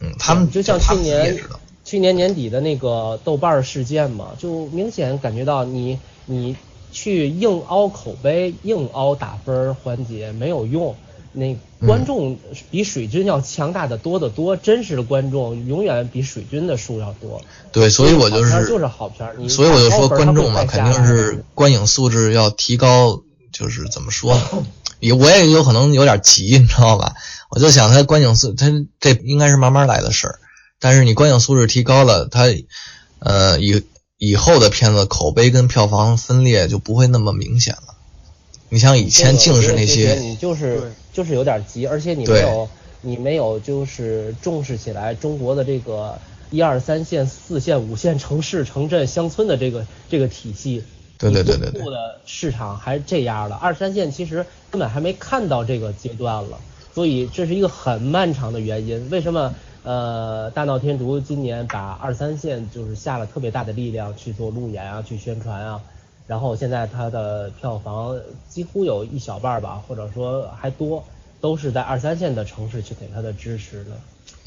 嗯，他们就像去年去年年底的那个豆瓣事件嘛，就明显感觉到你你去硬凹口碑、硬凹打分环节没有用。那观众比水军要强大的多得多，真实的观众永远比水军的数要多。对，所以我就是就是好片儿，所以我就说观众嘛，肯定是观影素质要提高。就是怎么说呢？也我也有可能有点急，你知道吧？我就想他观影素，他这应该是慢慢来的事儿。但是你观影素质提高了，他呃以以后的片子口碑跟票房分裂就不会那么明显了。你像以前净是那些，你就是就是有点急，而且你没有你没有就是重视起来中国的这个一二三线、四线、五线城市、城镇、乡村的这个这个体系。对对对对对。的市场还这样的，二三线其实根本还没看到这个阶段了，所以这是一个很漫长的原因。为什么呃大闹天竺今年把二三线就是下了特别大的力量去做路演啊，去宣传啊？然后现在它的票房几乎有一小半吧，或者说还多，都是在二三线的城市去给它的支持的。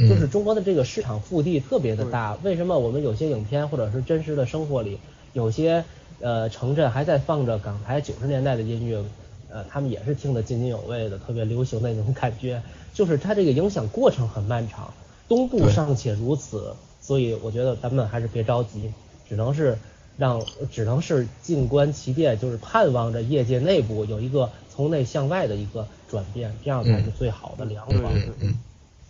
就是中国的这个市场腹地特别的大。为什么我们有些影片或者是真实的生活里，有些呃城镇还在放着港台九十年代的音乐，呃，他们也是听得津津有味的，特别流行的那种感觉。就是它这个影响过程很漫长，东部尚且如此，所以我觉得咱们还是别着急，只能是。让只能是静观其变，就是盼望着业界内部有一个从内向外的一个转变，这样才是最好的良方。嗯嗯，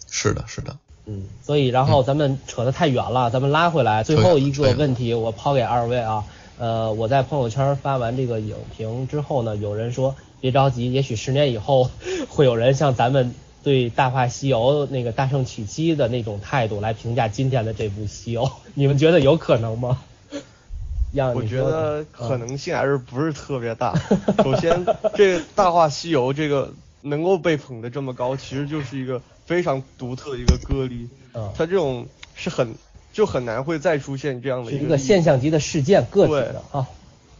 是的，是的。嗯，所以然后咱们扯得太远了，咱们拉回来。最后一个问题，我抛给二位啊。呃，我在朋友圈发完这个影评之后呢，有人说别着急，也许十年以后 会有人像咱们对《大话西游》那个大圣娶妻的那种态度来评价今天的这部《西游》，你们觉得有可能吗？让我觉得可能性还是不是特别大。首先，这《大话西游》这个能够被捧得这么高，其实就是一个非常独特的一个个例。嗯，它这种是很就很难会再出现这样的一个现象级的事件，个体的啊。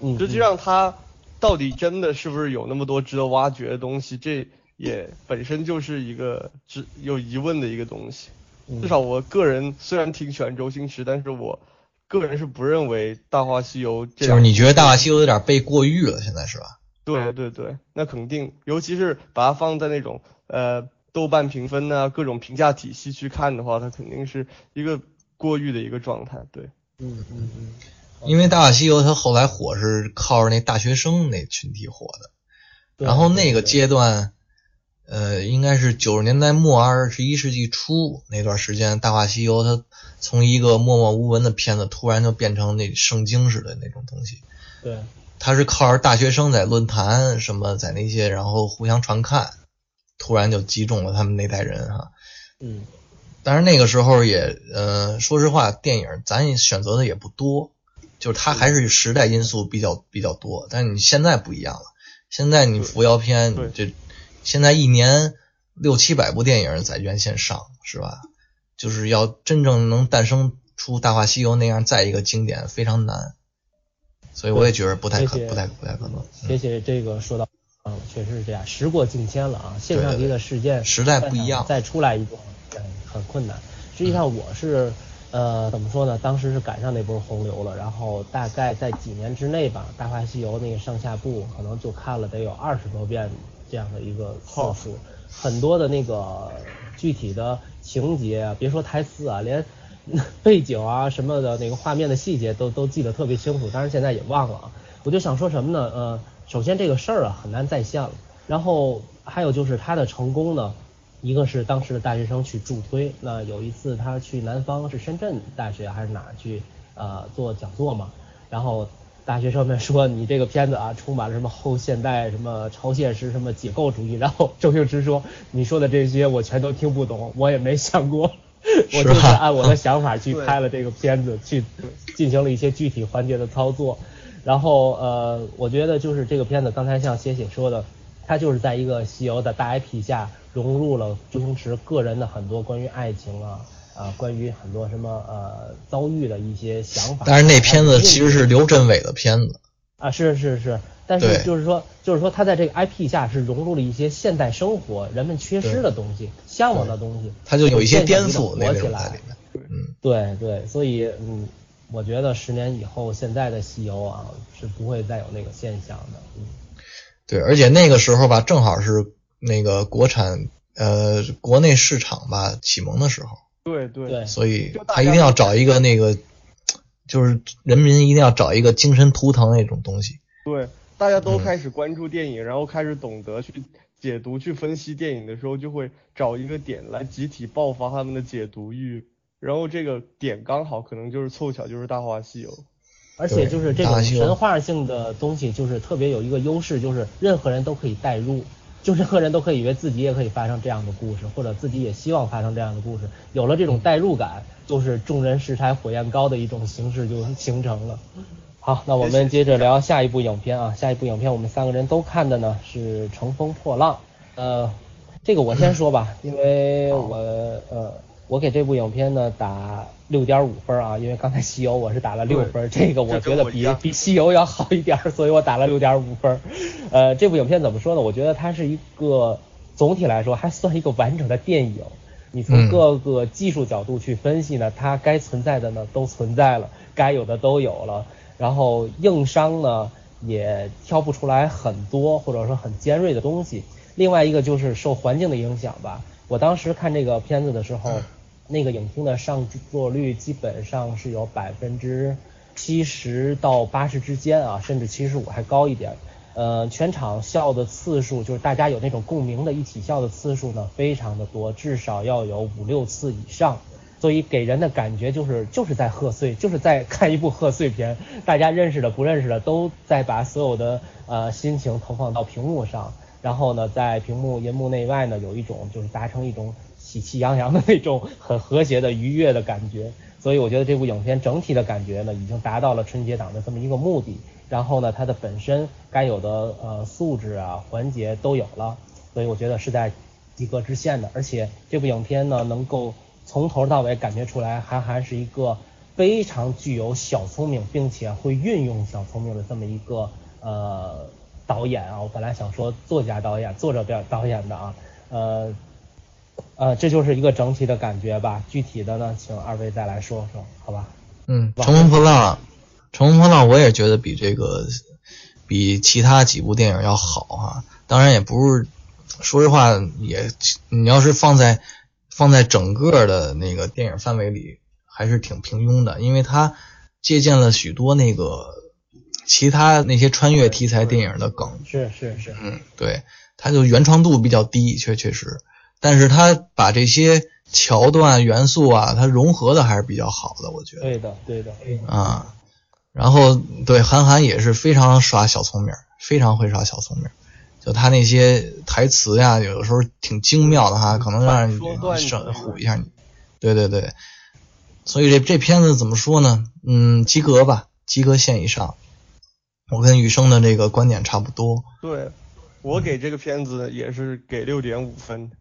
嗯，实际上它到底真的是不是有那么多值得挖掘的东西？这也本身就是一个只有疑问的一个东西。至少我个人虽然挺喜欢周星驰，但是我个人是不认为《大话西游》就是你觉得《大话西游》有点被过誉了，现在是吧？对对对，那肯定，尤其是把它放在那种呃豆瓣评分啊各种评价体系去看的话，它肯定是一个过誉的一个状态。对，嗯嗯嗯，因为《大话西游》它后来火是靠着那大学生那群体火的，然后那个阶段。呃，应该是九十年代末二十一世纪初那段时间，《大话西游》它从一个默默无闻的片子，突然就变成那圣经似的那种东西。对，它是靠着大学生在论坛什么在那些，然后互相传看，突然就击中了他们那代人哈。嗯，但是那个时候也，呃，说实话，电影咱选择的也不多，就是它还是时代因素比较比较多。但是你现在不一样了，现在你扶摇片这。现在一年六七百部电影在院线上，是吧？就是要真正能诞生出《大话西游》那样再一个经典，非常难。所以我也觉得不太可，不太不太可能。谢谢这个说到，嗯，确实是这样。时过境迁了啊，现象级的事件，时代不一样，再出来一部，嗯，很困难。实际上我是，呃，怎么说呢？当时是赶上那波洪流了，然后大概在几年之内吧，《大话西游》那个上下部可能就看了得有二十多遍。这样的一个次数，很多的那个具体的情节啊，别说台词啊，连 背景啊什么的那个画面的细节都都记得特别清楚，但是现在也忘了。我就想说什么呢？呃，首先这个事儿啊很难再现了，然后还有就是他的成功呢，一个是当时的大学生去助推，那有一次他去南方是深圳大学还是哪去呃做讲座嘛，然后。大学生们说你这个片子啊，充满了什么后现代、什么超现实、什么解构主义。然后周星驰说，你说的这些我全都听不懂，我也没想过，我就是按我的想法去拍了这个片子，去进行了一些具体环节的操作。然后呃，我觉得就是这个片子，刚才像谢谢说的，它就是在一个西游的大 IP 下融入了周星驰个人的很多关于爱情啊。啊，关于很多什么呃遭遇的一些想法，但是那片子其实是刘镇伟的片子。啊，是是是，但是就是说就是说他在这个 IP 下是融入了一些现代生活人们缺失的东西、向往的东西，他就有一些颠覆火起来，嗯，对对，所以嗯，我觉得十年以后现在的西游啊是不会再有那个现象的，嗯，对，而且那个时候吧，正好是那个国产呃国内市场吧启蒙的时候。对对，所以他一定要找一个那个，就是人民一定要找一个精神图腾那种东西。对，大家都开始关注电影，然后开始懂得去解读、去分析电影的时候，就会找一个点来集体爆发他们的解读欲，然后这个点刚好可能就是凑巧就是《大话西游》，而且就是这种神话性的东西，就是特别有一个优势，就是任何人都可以代入。就任何人都可以以为自己也可以发生这样的故事，或者自己也希望发生这样的故事。有了这种代入感，就是众人拾柴火焰高的一种形式就形成了。好，那我们接着聊下一部影片啊，下一部影片我们三个人都看的呢是《乘风破浪》。呃，这个我先说吧，因为我呃。我给这部影片呢打六点五分啊，因为刚才西游我是打了六分，这个我觉得比比西游要好一点，所以我打了六点五分。呃，这部影片怎么说呢？我觉得它是一个总体来说还算一个完整的电影。你从各个技术角度去分析呢，它该存在的呢都存在了，该有的都有了。然后硬伤呢也挑不出来很多或者说很尖锐的东西。另外一个就是受环境的影响吧。我当时看这个片子的时候。那个影厅的上座率基本上是有百分之七十到八十之间啊，甚至七十五还高一点。呃，全场笑的次数，就是大家有那种共鸣的一起笑的次数呢，非常的多，至少要有五六次以上。所以给人的感觉就是就是在贺岁，就是在看一部贺岁片，大家认识的不认识的都在把所有的呃心情投放到屏幕上，然后呢，在屏幕银幕内外呢有一种就是达成一种。喜气洋洋的那种很和谐的愉悦的感觉。所以我觉得这部影片整体的感觉呢，已经达到了春节档的这么一个目的。然后呢，它的本身该有的呃素质啊环节都有了，所以我觉得是在及格之线的。而且这部影片呢，能够从头到尾感觉出来，韩寒是一个非常具有小聪明，并且会运用小聪明的这么一个呃导演啊。我本来想说作家导演、作者表导演的啊，呃。呃，这就是一个整体的感觉吧。具体的呢，请二位再来说说，好吧？嗯，乘风破浪，乘风破浪，我也觉得比这个比其他几部电影要好哈。当然也不是，说实话也，你要是放在放在整个的那个电影范围里，还是挺平庸的，因为它借鉴了许多那个其他那些穿越题材电影的梗。是是是。嗯，对，它就原创度比较低，确确实。但是它把这些桥段元素啊，它融合的还是比较好的，我觉得。对的，对的。啊，然后对韩寒也是非常耍小聪明，非常会耍小聪明。就他那些台词呀，有的时候挺精妙的哈，可能让人省唬一下你。对对对，所以这这片子怎么说呢？嗯，及格吧，及格线以上。我跟雨生的这个观点差不多。对，我给这个片子也是给六点五分。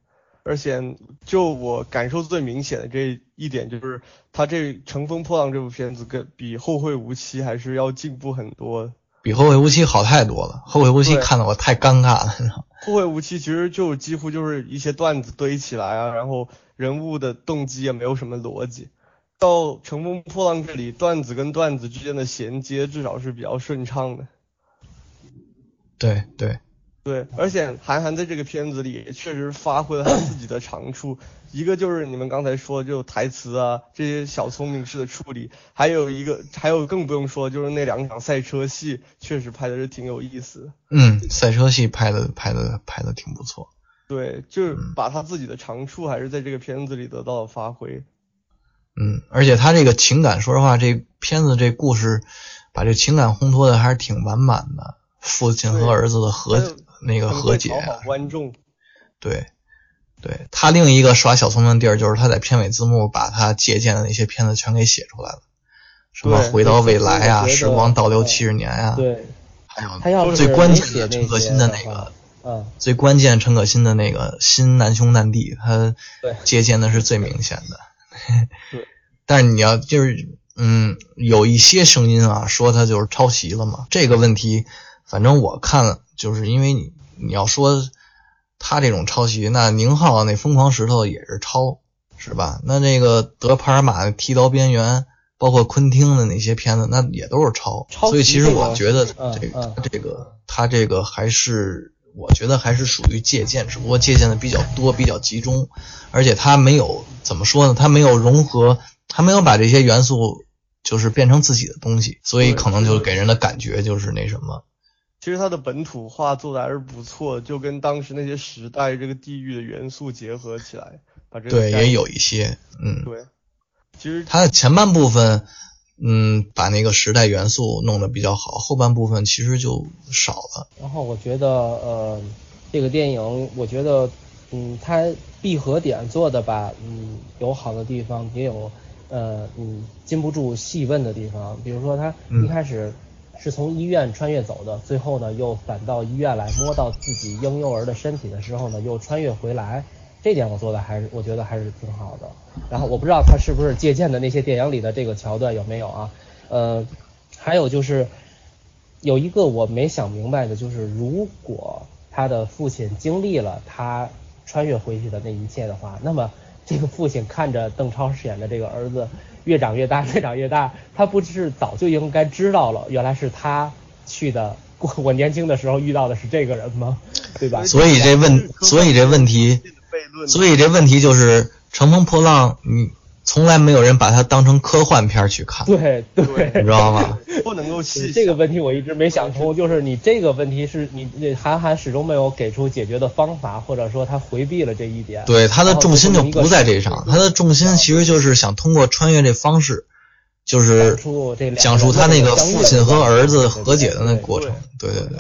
而且，就我感受最明显的这一点，就是他这《乘风破浪》这部片子，跟比《后会无期》还是要进步很多。比《后会无期》好太多了，《后会无期》看得我太尴尬了。《后会无期》其实就几乎就是一些段子堆起来啊，然后人物的动机也没有什么逻辑。到《乘风破浪》这里，段子跟段子之间的衔接至少是比较顺畅的。对对。对，而且韩寒在这个片子里也确实发挥了他自己的长处，一个就是你们刚才说就台词啊这些小聪明式的处理，还有一个还有更不用说就是那两场赛车戏，确实拍的是挺有意思。嗯，赛车戏拍的拍的拍的挺不错。对，就是把他自己的长处还是在这个片子里得到了发挥。嗯，而且他这个情感，说实话，这片子这故事把这情感烘托的还是挺完满的，父亲和儿子的和。那个和解，观众，对，对他另一个耍小聪明的地儿，就是他在片尾字幕把他借鉴的那些片子全给写出来了，什么回到未来啊，时光倒流七十年啊，对，还有最关键的陈可辛的那个，嗯，最关键陈可辛的那个新难兄难弟，他借鉴的是最明显的，对，但是你要就是，嗯，有一些声音啊，说他就是抄袭了嘛，这个问题，反正我看了。就是因为你你要说他这种抄袭，那宁浩那疯狂石头也是抄，是吧？那这个德帕尔玛的剃刀边缘，包括昆汀的那些片子，那也都是抄。所以其实我觉得这个这个他这个还是我觉得还是属于借鉴，只不过借鉴的比较多，比较集中，而且他没有怎么说呢？他没有融合，他没有把这些元素就是变成自己的东西，所以可能就给人的感觉就是那什么。其实它的本土化做的还是不错，就跟当时那些时代这个地域的元素结合起来，把这个对也有一些，嗯，对。其实它的前半部分，嗯，把那个时代元素弄得比较好，后半部分其实就少了。然后我觉得，呃，这个电影，我觉得，嗯，它闭合点做的吧，嗯，有好的地方，也有，呃，嗯，禁不住细问的地方，比如说它一开始。是从医院穿越走的，最后呢又返到医院来摸到自己婴幼儿的身体的时候呢，又穿越回来，这点我做的还是我觉得还是挺好的。然后我不知道他是不是借鉴的那些电影里的这个桥段有没有啊？呃，还有就是有一个我没想明白的，就是如果他的父亲经历了他穿越回去的那一切的话，那么这个父亲看着邓超饰演的这个儿子。越长越大，越长越大，他不是早就应该知道了？原来是他去的。我年轻的时候遇到的是这个人吗？对吧？所以这问，所以这问题，所以这问题就是《乘风破浪》，你。从来没有人把它当成科幻片去看，对对，你知道吗？不能够细这个问题我一直没想通，就是你这个问题是你那韩寒始终没有给出解决的方法，或者说他回避了这一点。对，他的重心就不在这上，他的重心其实就是想通过穿越这方式，就是讲述他那个父亲和儿子和解的那过程。对对对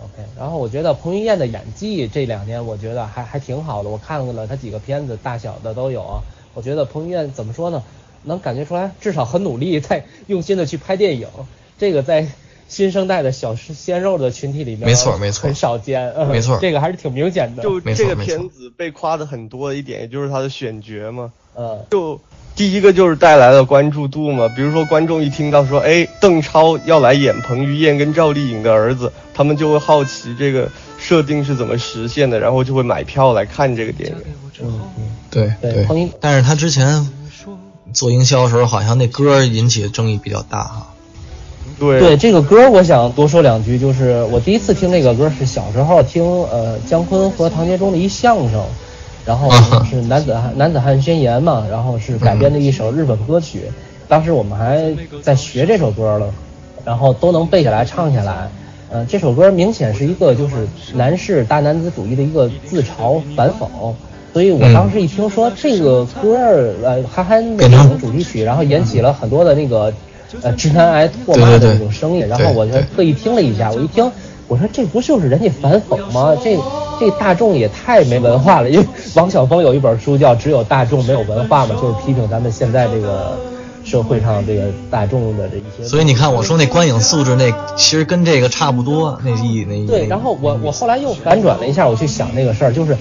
，OK，然后我觉得彭于晏的演技这两年我觉得还还挺好的，我看了他几个片子，大小的都有。我觉得彭于晏怎么说呢？能感觉出来，至少很努力，在用心的去拍电影。这个在新生代的小鲜肉的群体里面，没错没错，很少见。没错，这个还是挺明显的。就这个片子被夸的很多的一点，也就是他的选角嘛。呃，就第一个就是带来了关注度嘛。比如说观众一听到说，哎，邓超要来演彭于晏跟赵丽颖的儿子，他们就会好奇这个设定是怎么实现的，然后就会买票来看这个电影。嗯嗯，对对。但是他之前。做营销的时候，好像那歌引起的争议比较大哈。对对，这个歌我想多说两句，就是我第一次听这个歌是小时候听呃姜昆和唐杰忠的一相声，然后是男子汉男子汉宣言嘛，然后是改编的一首日本歌曲，当时我们还在学这首歌了，然后都能背下来唱下来。呃，这首歌明显是一个就是男士大男子主义的一个自嘲反讽。所以我当时一听说这个歌儿，呃，憨憨的那种主题曲，然后引起了很多的那个，呃，直男癌唾骂的那种声音，然后我就特意听了一下，我一听，我说这不就是人家反讽吗？这这大众也太没文化了，因为王晓峰有一本书叫《只有大众没有文化》嘛，就是批评咱们现在这个。社会上这个大众的这一些，所以你看，我说那观影素质那其实跟这个差不多，那意那对。然后我我后来又反转了一下，我去想那个事儿，就是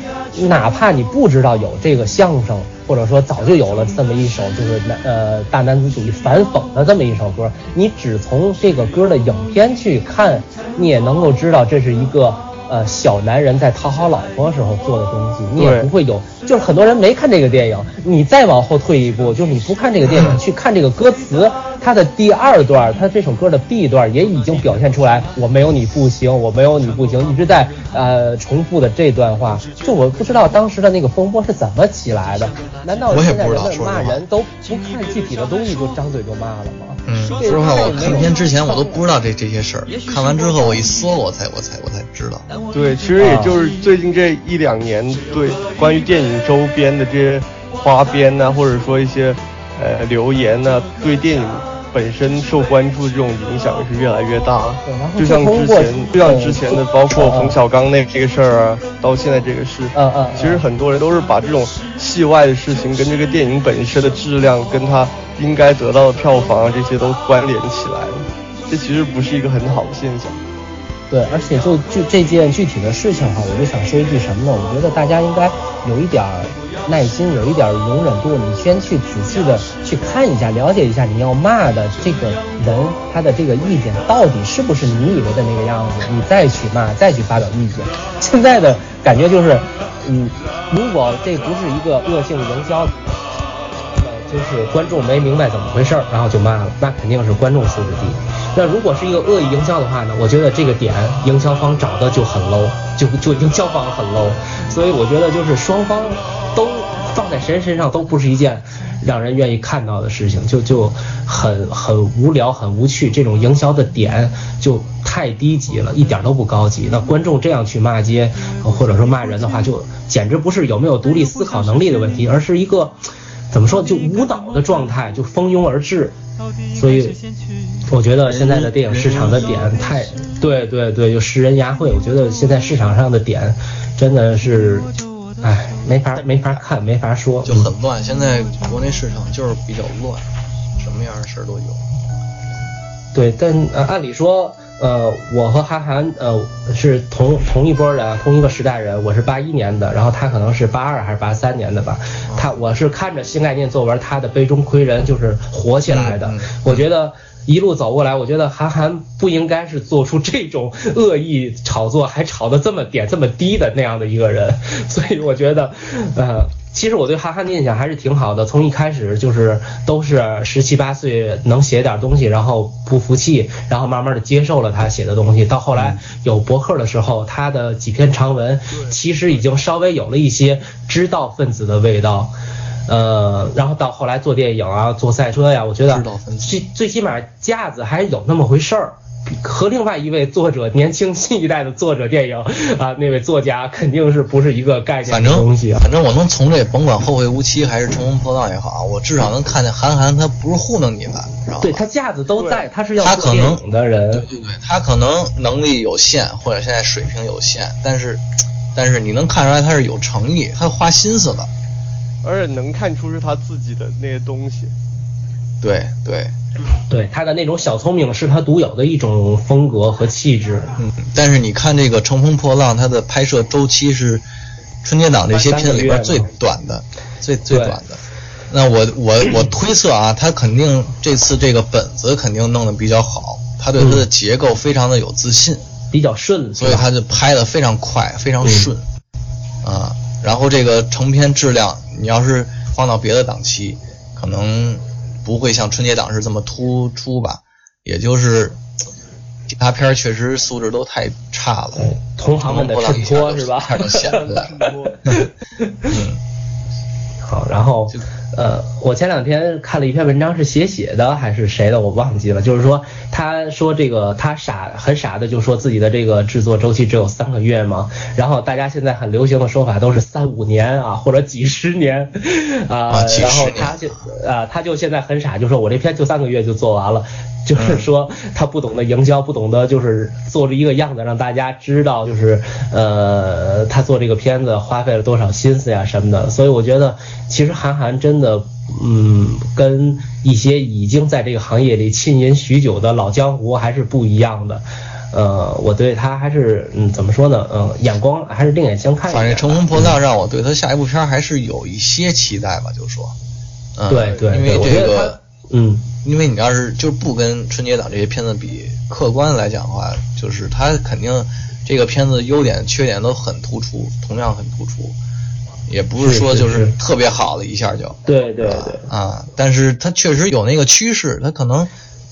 哪怕你不知道有这个相声，或者说早就有了这么一首就是男呃大男子主义反讽的这么一首歌，你只从这个歌的影片去看，你也能够知道这是一个。呃，小男人在讨好老婆时候做的东西，你也不会有。就是很多人没看这个电影，你再往后退一步，就是你不看这个电影，去看这个歌词，它的第二段，它这首歌的 B 段也已经表现出来，我没有你不行，我没有你不行，一直在呃重复的这段话。就我不知道当时的那个风波是怎么起来的？难道现在人们骂人都不看具体的东西就张嘴就骂了吗？嗯，说实话，我看片之前我都不知道这这些事儿，看完之后我一搜，我才我才我才知道。对，其实也就是最近这一两年，对关于电影周边的这些花边呐，或者说一些呃留言呐，对电影本身受关注的这种影响是越来越大。对，然后就像之前，就像之前的，包括冯小刚那这个事儿啊，到现在这个事，嗯嗯，其实很多人都是把这种戏外的事情跟这个电影本身的质量跟他。应该得到的票房啊，这些都关联起来了，这其实不是一个很好的现象。对，而且就就这件具体的事情哈，我就想说一句什么呢？我觉得大家应该有一点耐心，有一点容忍度，你先去仔细的去看一下，了解一下你要骂的这个人他的这个意见到底是不是你以为的那个样子，你再去骂，再去发表意见。现在的感觉就是，嗯，如果这不是一个恶性营销。就是观众没明白怎么回事，然后就骂了，那肯定是观众素质低。那如果是一个恶意营销的话呢？我觉得这个点营销方找的就很 low，就就营销方很 low。所以我觉得就是双方都放在谁身上都不是一件让人愿意看到的事情，就就很很无聊、很无趣。这种营销的点就太低级了，一点都不高级。那观众这样去骂街或者说骂人的话，就简直不是有没有独立思考能力的问题，而是一个。怎么说？就无脑的状态，就蜂拥而至，所以我觉得现在的电影市场的点太，对对对，就食人牙慧。我觉得现在市场上的点真的是，哎，没法没法看，没法说，就很乱。现在国内市场就是比较乱，什么样的事儿都有。对，但呃，按理说。呃，我和韩寒呃是同同一波人，同一个时代人。我是八一年的，然后他可能是八二还是八三年的吧。他我是看着新概念作文他的杯中窥人就是火起来的。我觉得一路走过来，我觉得韩寒不应该是做出这种恶意炒作，还炒的这么点这么低的那样的一个人。所以我觉得，呃。其实我对韩寒的印象还是挺好的，从一开始就是都是十七八岁能写点东西，然后不服气，然后慢慢的接受了他写的东西，到后来有博客的时候，他的几篇长文其实已经稍微有了一些知道分子的味道，呃，然后到后来做电影啊，做赛车呀，我觉得最最起码架子还有那么回事儿。和另外一位作者，年轻新一代的作者电影啊，那位作家肯定是不是一个概念的东西啊？反正我能从这甭管后会无期还是乘风破浪也好，我至少能看见韩寒他不是糊弄你的，知道吧？对他架子都在，他是要做电影的人。对对对，他可能能力有限，或者现在水平有限，但是但是你能看出来他是有诚意，他花心思的，而且能看出是他自己的那些东西。对对。对他的那种小聪明是他独有的一种风格和气质。嗯，但是你看这个《乘风破浪》，它的拍摄周期是春节档这些片里边最短的，最最短的。那我我 我推测啊，他肯定这次这个本子肯定弄得比较好，他对他的结构非常的有自信，比较顺，所以他就拍的非常快，非常顺。啊，然后这个成片质量，你要是放到别的档期，可能。不会像春节档是这么突出吧？也就是其他片儿确实素质都太差了，同行们的衬托是吧？嗯，好，然后。呃，我前两天看了一篇文章，是写写的还是谁的，我忘记了。就是说，他说这个他傻很傻的，就说自己的这个制作周期只有三个月嘛。然后大家现在很流行的说法都是三五年啊，或者几十年啊。然后他就啊，他就现在很傻，就说我这篇就三个月就做完了。就是说他不懂得营销，不懂得就是做着一个样子让大家知道，就是呃他做这个片子花费了多少心思呀什么的。所以我觉得其实韩寒真的嗯跟一些已经在这个行业里浸淫许久的老江湖还是不一样的。呃，我对他还是嗯怎么说呢？嗯，眼光还是另眼相看。反正《乘风破浪》让我对他下一部片还是有一些期待吧，就说。对对，因为这个嗯。因为你要是就不跟春节档这些片子比，客观来讲的话，就是它肯定这个片子优点缺点都很突出，同样很突出，也不是说就是特别好的一下就。对对对。啊，但是它确实有那个趋势，它可能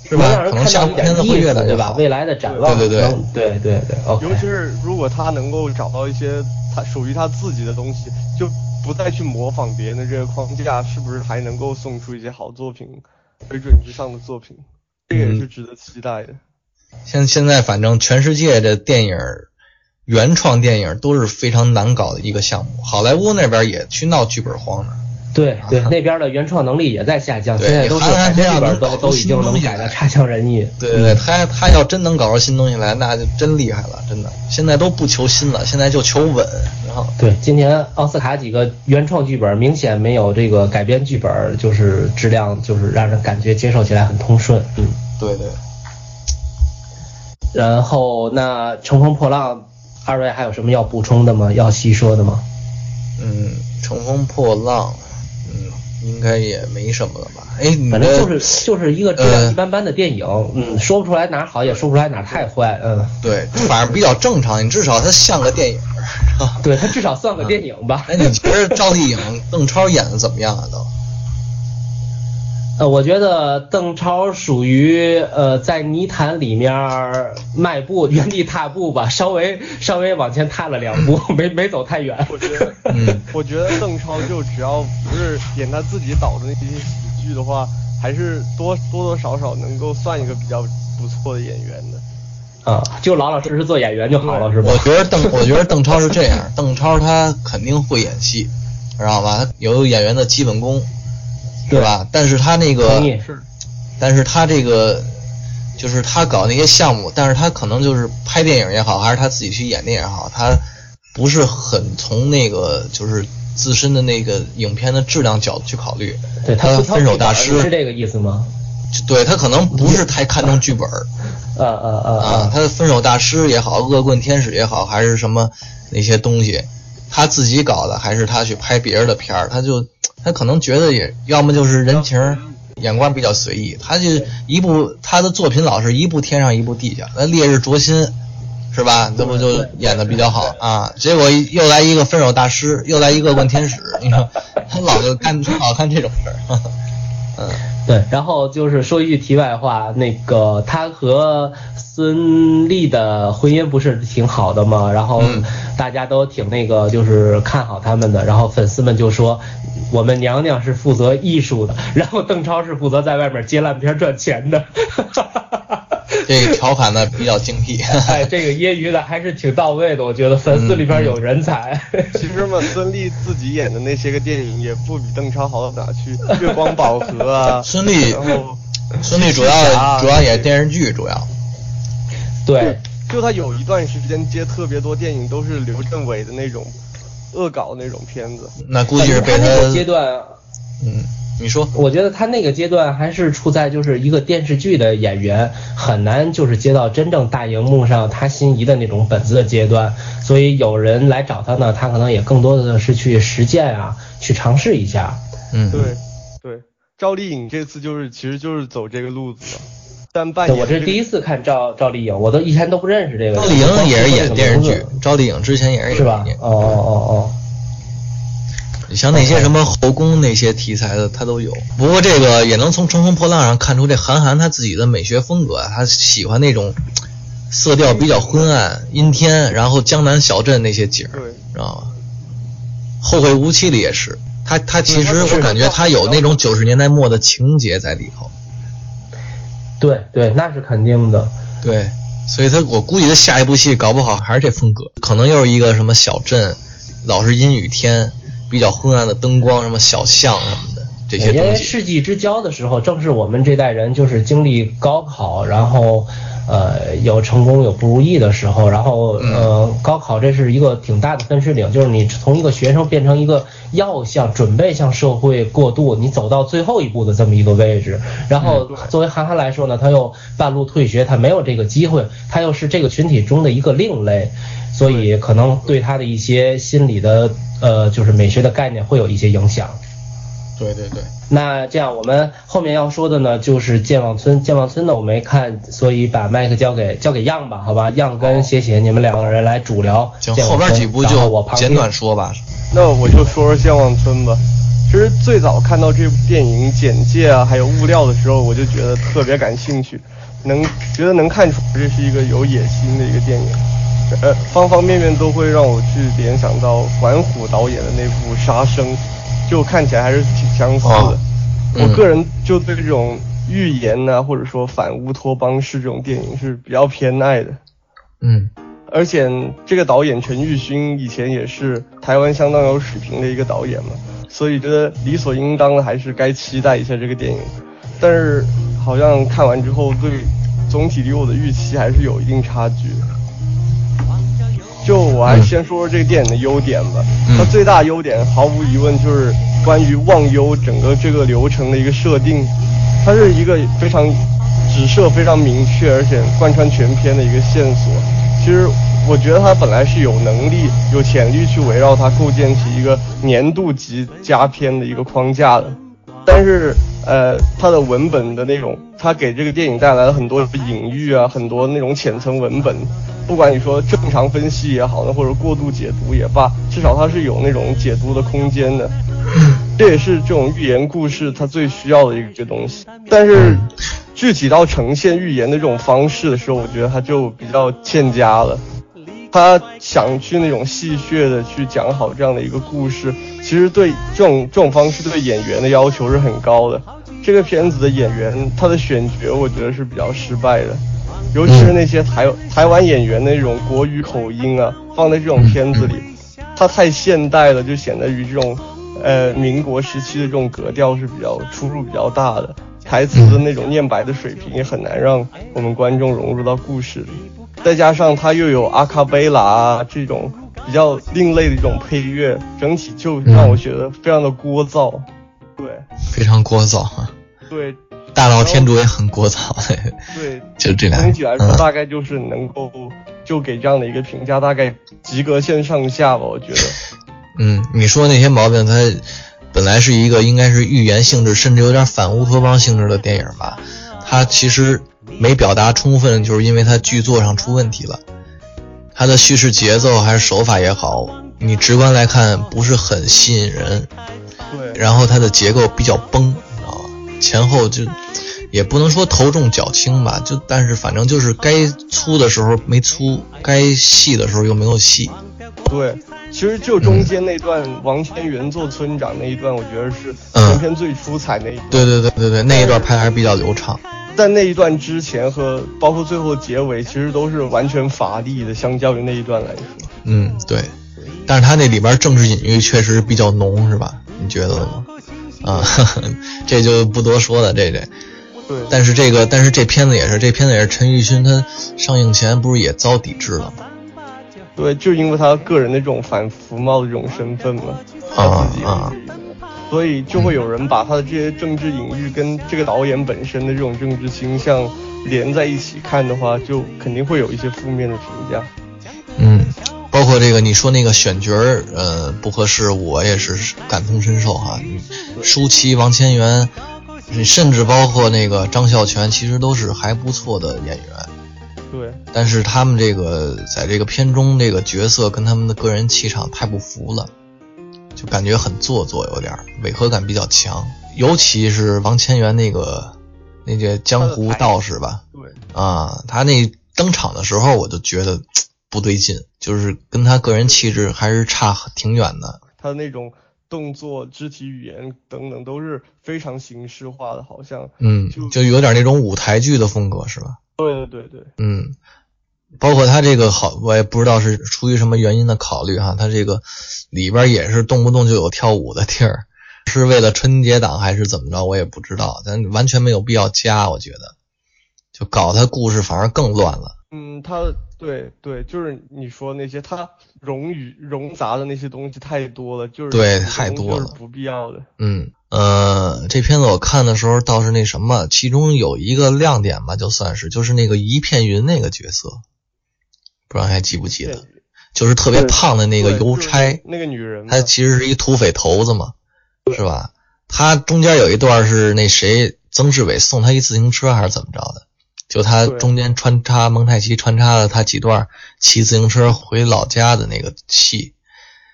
是吧？可能下部片子会越来越好，未来的展望对对对。对对对，尤其是如果他能够找到一些他属于他自己的东西，就不再去模仿别人的这个框架，是不是还能够送出一些好作品？水准之上的作品，这也是值得期待的。像现在反正全世界的电影原创电影都是非常难搞的一个项目，好莱坞那边也去闹剧本荒呢。对 对，那边的原创能力也在下降，现在都是改编剧本都都已经能改的差强人意。对对对，他他要真能搞出新东西来，那就真厉害了，真的。现在都不求新了，现在就求稳。然后对，今年奥斯卡几个原创剧本明显没有这个改编剧本，就是质量就是让人感觉接受起来很通顺。嗯，对对。然后那《乘风破浪》，二位还有什么要补充的吗？要细说的吗？嗯，《乘风破浪》。应该也没什么了吧？哎，反正就是就是一个质量一般般的电影，嗯，说不出来哪好，也说不出来哪太坏，嗯，对，反正比较正常。你至少它像个电影，对，它至少算个电影吧。哎，你觉得赵丽颖、邓超演的怎么样啊？都？呃，我觉得邓超属于呃在泥潭里面迈步，原地踏步吧，稍微稍微往前踏了两步，没没走太远。我觉得，嗯，我觉得邓超就只要不是演他自己导的那些喜剧的话，还是多多多少少能够算一个比较不错的演员的。啊，就老老实实做演员就好了，是吧？我觉得邓，我觉得邓超是这样，邓超他肯定会演戏，知道吧？他有演员的基本功。对吧？但是他那个，但是他这个，就是他搞那些项目，但是他可能就是拍电影也好，还是他自己去演电影也好，他不是很从那个就是自身的那个影片的质量角度去考虑。对他分手大师是这个意思吗？对他可能不是太看重剧本。啊啊啊啊！他的分手大师也好，恶棍天使也好，还是什么那些东西，他自己搞的，还是他去拍别人的片儿，他就。他可能觉得也要么就是人情，眼光比较随意。他就一部他的作品老是一部天上一部地下，那烈日灼心，是吧？这不就演的比较好啊？结果又来一个分手大师，又来一个问天使，你说他老就干老干这种事儿，嗯。对，然后就是说一句题外话，那个他和孙俪的婚姻不是挺好的吗？然后大家都挺那个，就是看好他们的。然后粉丝们就说，我们娘娘是负责艺术的，然后邓超是负责在外面接烂片赚钱的。这个调侃的比较精辟，哎，这个揶揄的还是挺到位的，我觉得粉丝里边有人才。其实嘛，孙俪自己演的那些个电影也不比邓超好到哪去，《月光宝盒》啊。孙俪，然后孙俪主要主要演电视剧，主要。对，就他有一段时间接特别多电影，都是刘镇伟的那种恶搞那种片子。那估计是被他阶段，嗯。你说，我觉得他那个阶段还是处在就是一个电视剧的演员，很难就是接到真正大荧幕上他心仪的那种本子的阶段，所以有人来找他呢，他可能也更多的是去实践啊，去尝试一下。嗯，对对，赵丽颖这次就是其实就是走这个路子嘛，但扮演我这是第一次看赵赵丽颖，我都以前都不认识这个。赵丽颖也是演电视剧，赵丽颖之前也是演是吧？哦哦哦哦。你像那些什么后宫那些题材的，他都有。不过这个也能从《乘风破浪》上看出，这韩寒他自己的美学风格，他喜欢那种色调比较昏暗、阴天，然后江南小镇那些景儿，知道吗？后会无期里也是，他他其实我感觉他有那种九十年代末的情节在里头。对对，那是肯定的。对，所以他我估计他下一部戏搞不好还是这风格，可能又是一个什么小镇，老是阴雨天。比较昏暗的灯光，什么小巷什么的这些东西。因为世纪之交的时候，正是我们这代人就是经历高考，然后呃有成功有不如意的时候，然后呃高考这是一个挺大的分水岭，就是你从一个学生变成一个要向准备向社会过渡，你走到最后一步的这么一个位置。然后作为韩寒来说呢，他又半路退学，他没有这个机会，他又是这个群体中的一个另类，所以可能对他的一些心理的。呃，就是美学的概念会有一些影响。对对对。那这样，我们后面要说的呢，就是健忘村。健忘村呢，我没看，所以把麦克交给交给样吧，好吧？样跟谢谢你们两个人来主聊。行，后边几部就我简短说吧。那我就说说健忘村吧。其实最早看到这部电影简介啊，还有物料的时候，我就觉得特别感兴趣，能觉得能看出这是一个有野心的一个电影。呃，方方面面都会让我去联想到管虎导演的那部《杀生》，就看起来还是挺相似的。我个人就对这种预言呐，或者说反乌托邦式这种电影是比较偏爱的。嗯，而且这个导演陈玉勋以前也是台湾相当有水平的一个导演嘛，所以觉得理所应当的还是该期待一下这个电影。但是好像看完之后，对总体离我的预期还是有一定差距。就我还先说说这个电影的优点吧。它最大优点毫无疑问就是关于忘忧整个这个流程的一个设定，它是一个非常指涉非常明确，而且贯穿全片的一个线索。其实我觉得它本来是有能力、有潜力去围绕它构建起一个年度级佳片的一个框架的，但是呃，它的文本的那种，它给这个电影带来了很多隐喻啊，很多那种浅层文本。不管你说正常分析也好呢，或者过度解读也罢，至少它是有那种解读的空间的。这也是这种寓言故事它最需要的一个东西。但是具体到呈现寓言的这种方式的时候，我觉得它就比较欠佳了。他想去那种戏谑的去讲好这样的一个故事，其实对这种这种方式对演员的要求是很高的。这个片子的演员他的选角，我觉得是比较失败的。尤其是那些台台湾演员那种国语口音啊，放在这种片子里，它太现代了，就显得与这种，呃，民国时期的这种格调是比较出入比较大的。台词的那种念白的水平也很难让我们观众融入到故事里。再加上它又有阿卡贝拉啊这种比较另类的一种配乐，整体就让我觉得非常的聒噪。对，非常聒噪。对。大闹天竺也很聒噪，对，就这两。总体来说，大概就是能够就给这样的一个评价，大概及格线上下吧，我觉得。嗯，你说那些毛病，它本来是一个应该是寓言性质，甚至有点反乌托邦性质的电影吧，它其实没表达充分，就是因为它剧作上出问题了。它的叙事节奏还是手法也好，你直观来看不是很吸引人。对。然后它的结构比较崩。前后就也不能说头重脚轻吧，就但是反正就是该粗的时候没粗，该细的时候又没有细。对，其实就中间那段王千源做村长那一段，我觉得是全片最出彩那一段。对对对对对，那一段拍还是比较流畅。在那一段之前和包括最后结尾，其实都是完全乏力的，相较于那一段来说。嗯，对。但是他那里边政治隐喻确实比较浓，是吧？你觉得吗？啊，这就不多说了，这这。对。但是这个，但是这片子也是，这片子也是陈奕迅他上映前不是也遭抵制了吗？对，就因为他个人那种反服贸的这种身份嘛，啊啊，所以就会有人把他的这些政治隐喻跟这个导演本身的这种政治倾向连在一起看的话，就肯定会有一些负面的评价。嗯，包括这个你说那个选角儿，呃，不合适，我也是感同身受哈。舒淇、王千源，甚至包括那个张孝全，其实都是还不错的演员。对，但是他们这个在这个片中这个角色跟他们的个人气场太不符了，就感觉很做作，有点违和感比较强。尤其是王千源那个那个江湖道士吧，对啊，他那登场的时候我就觉得不对劲，就是跟他个人气质还是差挺远的。他的那种动作、肢体语言等等都是非常形式化的，好像嗯，就有点那种舞台剧的风格，是吧？对对对对，嗯，包括他这个好，我也不知道是出于什么原因的考虑哈，他这个里边也是动不动就有跳舞的地儿，是为了春节档还是怎么着，我也不知道，但完全没有必要加，我觉得，就搞他故事反而更乱了。嗯，他对对，就是你说那些他冗余冗杂的那些东西太多了，就是对太多了，不必要的。嗯。呃，这片子我看的时候倒是那什么，其中有一个亮点吧，就算是就是那个一片云那个角色，不知道还记不记得，就是特别胖的那个邮差，那个女人，她其实是一土匪头子嘛，是吧？她中间有一段是那谁曾志伟送她一自行车还是怎么着的，就他中间穿插蒙太奇穿插了他几段骑自行车回老家的那个戏。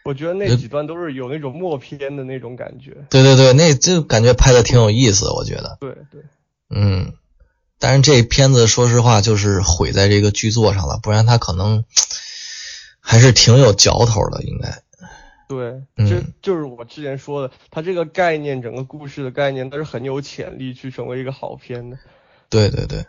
我觉得那几段都是有那种默片的那种感觉。对对对，那就感觉拍的挺有意思，我觉得。对对。嗯，但是这片子说实话就是毁在这个剧作上了，不然他可能还是挺有嚼头的，应该。对，就就是我之前说的，他这个概念，整个故事的概念，它是很有潜力去成为一个好片的。对对对。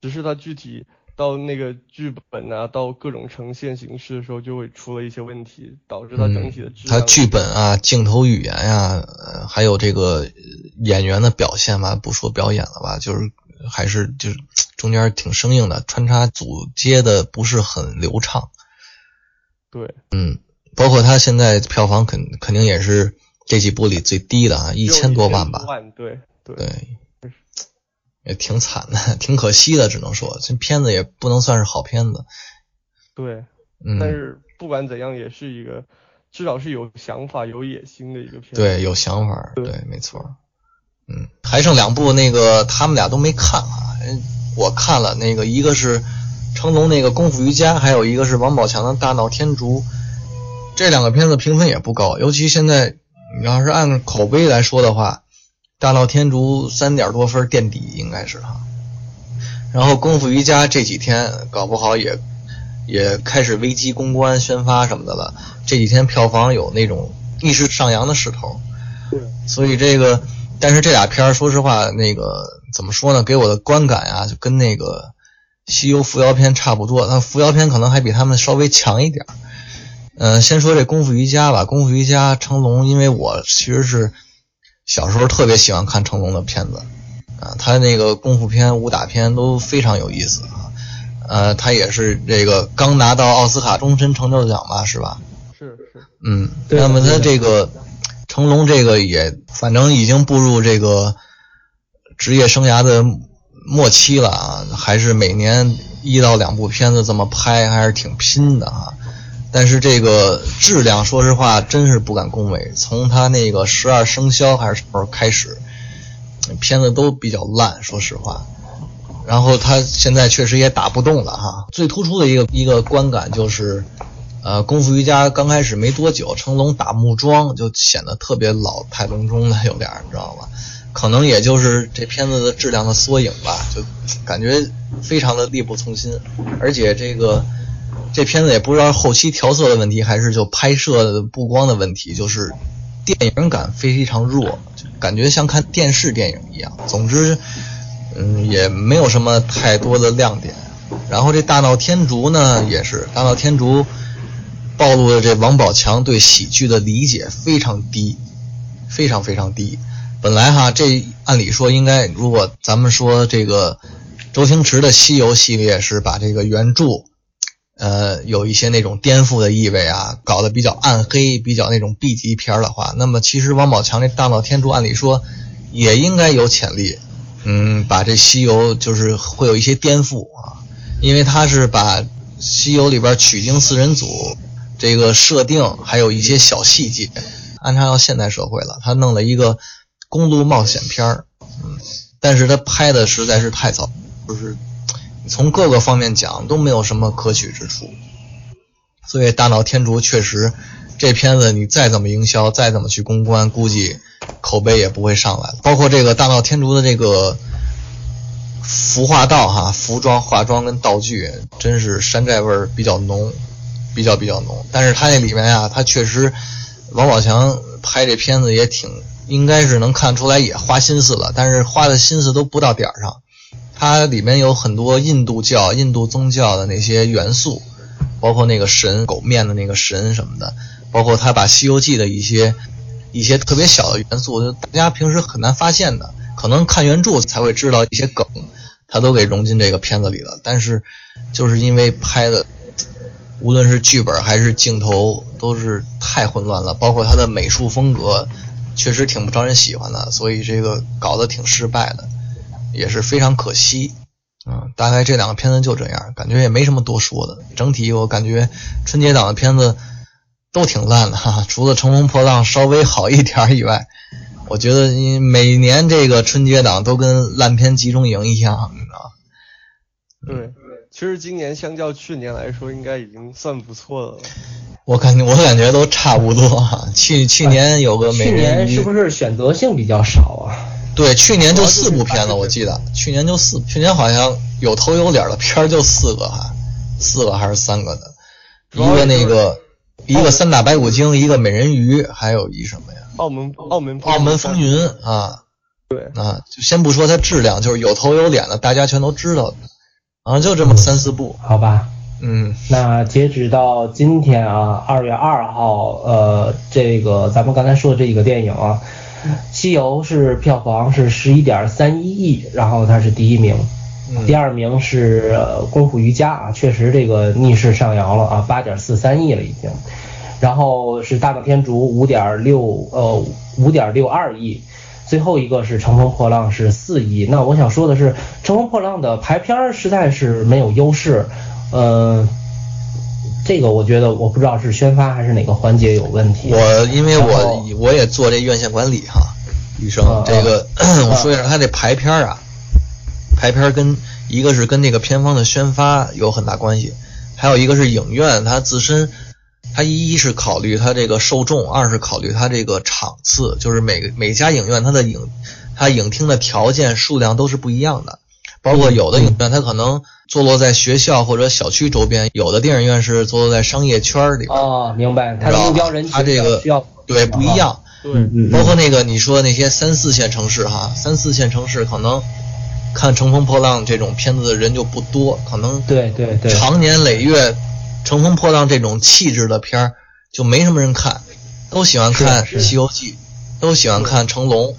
只是它具体。到那个剧本啊，到各种呈现形式的时候，就会出了一些问题，导致它整体的质量。它剧本啊，镜头语言呀，还有这个演员的表现吧，不说表演了吧，就是还是就是中间挺生硬的，穿插组接的不是很流畅。对，嗯，包括它现在票房肯肯定也是这几部里最低的啊，一千多万吧。万对对。对。也挺惨的，挺可惜的，只能说这片子也不能算是好片子。对，嗯，但是不管怎样，也是一个至少是有想法、有野心的一个片子。对，有想法，对，没错。嗯，还剩两部，那个他们俩都没看啊。我看了，那个一个是成龙那个《功夫瑜伽》，还有一个是王宝强的《大闹天竺》。这两个片子评分也不高，尤其现在你要是按口碑来说的话。大闹天竺三点多分垫底应该是哈，然后功夫瑜伽这几天搞不好也也开始危机公关宣发什么的了，这几天票房有那种逆势上扬的势头，对，所以这个但是这俩片儿说实话那个怎么说呢？给我的观感啊就跟那个西游伏妖篇差不多，那伏妖篇可能还比他们稍微强一点。嗯，先说这功夫瑜伽吧，功夫瑜伽成龙，因为我其实是。小时候特别喜欢看成龙的片子，啊，他那个功夫片、武打片都非常有意思啊，呃，他也是这个刚拿到奥斯卡终身成就奖吧，是吧？是是。嗯，那么他这个成龙这个也反正已经步入这个职业生涯的末期了啊，还是每年一到两部片子这么拍，还是挺拼的啊。但是这个质量，说实话，真是不敢恭维。从他那个十二生肖还是什么时候开始，片子都比较烂，说实话。然后他现在确实也打不动了哈。最突出的一个一个观感就是，呃，功夫瑜伽刚开始没多久，成龙打木桩就显得特别老态龙钟的，有点儿，你知道吗？可能也就是这片子的质量的缩影吧，就感觉非常的力不从心，而且这个这片子也不知道后期调色的问题，还是就拍摄布光的问题，就是电影感非常弱，感觉像看电视电影一样。总之，嗯，也没有什么太多的亮点。然后这大闹天竺呢，也是大闹天竺暴露了这王宝强对喜剧的理解非常低，非常非常低。本来哈，这按理说应该，如果咱们说这个周星驰的《西游》系列是把这个原著，呃，有一些那种颠覆的意味啊，搞得比较暗黑、比较那种 B 级片的话，那么其实王宝强这《大闹天竺》按理说也应该有潜力，嗯，把这《西游》就是会有一些颠覆啊，因为他是把《西游》里边取经四人组这个设定，还有一些小细节安插到现代社会了，他弄了一个。公路冒险片，嗯，但是他拍的实在是太早，就是从各个方面讲都没有什么可取之处。所以《大闹天竺》确实，这片子你再怎么营销，再怎么去公关，估计口碑也不会上来了。包括这个《大闹天竺》的这个服化道哈，服装、化妆跟道具，真是山寨味儿比较浓，比较比较浓。但是他那里面呀，他确实，王宝强拍这片子也挺。应该是能看出来也花心思了，但是花的心思都不到点儿上。它里面有很多印度教、印度宗教的那些元素，包括那个神狗面的那个神什么的，包括他把《西游记》的一些一些特别小的元素，就大家平时很难发现的，可能看原著才会知道一些梗，他都给融进这个片子里了。但是就是因为拍的，无论是剧本还是镜头，都是太混乱了，包括他的美术风格。确实挺不招人喜欢的，所以这个搞得挺失败的，也是非常可惜。嗯，大概这两个片子就这样，感觉也没什么多说的。整体我感觉春节档的片子都挺烂的哈，除了《乘风破浪》稍微好一点以外，我觉得每年这个春节档都跟烂片集中营一样，你知道对，其实今年相较去年来说，应该已经算不错的了。我感觉我感觉都差不多哈，去去年有个去年是不是选择性比较少啊？对，去年就四部片子，我记得。去年就四，去年好像有头有脸的片儿就四个哈，四个还是三个的，一个那个一个三打白骨精，一个美人鱼，还有一什么呀？澳门澳门澳门风云啊，对。啊，就先不说它质量，就是有头有脸的，大家全都知道的，啊，就这么三四部，好吧。嗯，那截止到今天啊，二月二号，呃，这个咱们刚才说的这几个电影啊，《西游》是票房是十一点三一亿，然后它是第一名，第二名是《功夫瑜伽》啊，确实这个逆势上扬了啊，八点四三亿了已经，然后是《大闹天竺》五点六呃五点六二亿，最后一个是《乘风破浪》是四亿。那我想说的是，《乘风破浪》的排片实在是没有优势。呃，这个我觉得我不知道是宣发还是哪个环节有问题。我因为我我也做这院线管理哈，医生，这个 我说一下他这排片啊，排片跟一个是跟那个片方的宣发有很大关系，还有一个是影院它自身，它一是考虑它这个受众，二是考虑它这个场次，就是每个每家影院它的影它影厅的条件数量都是不一样的。包括有的影院，它可能坐落在学校或者小区周边；有的电影院是坐落在商业圈里。哦，明白。它目标人群它这个对不一样。对，包括那个你说那些三四线城市哈，三四线城市可能看《乘风破浪》这种片子的人就不多，可能对对对，长年累月《乘风破浪》这种气质的片儿就没什么人看，都喜欢看《西游记》，都喜欢看成龙，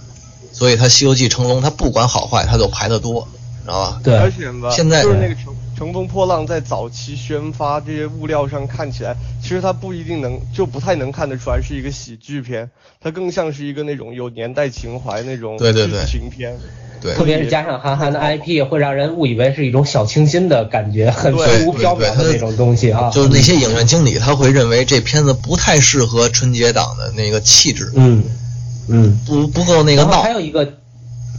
所以他《西游记》成龙他不管好坏，他就排得多。知道吧，对，而且吧，现在就是那个乘乘风破浪，在早期宣发这些物料上看起来，其实它不一定能，就不太能看得出来是一个喜剧片，它更像是一个那种有年代情怀那种对对对情片，对，特别是加上韩寒的 IP，会让人误以为是一种小清新的感觉，很虚无缥缈的那种东西啊。就是那些影院经理他会认为这片子不太适合春节档的那个气质，嗯嗯，不不够那个闹。还有一个。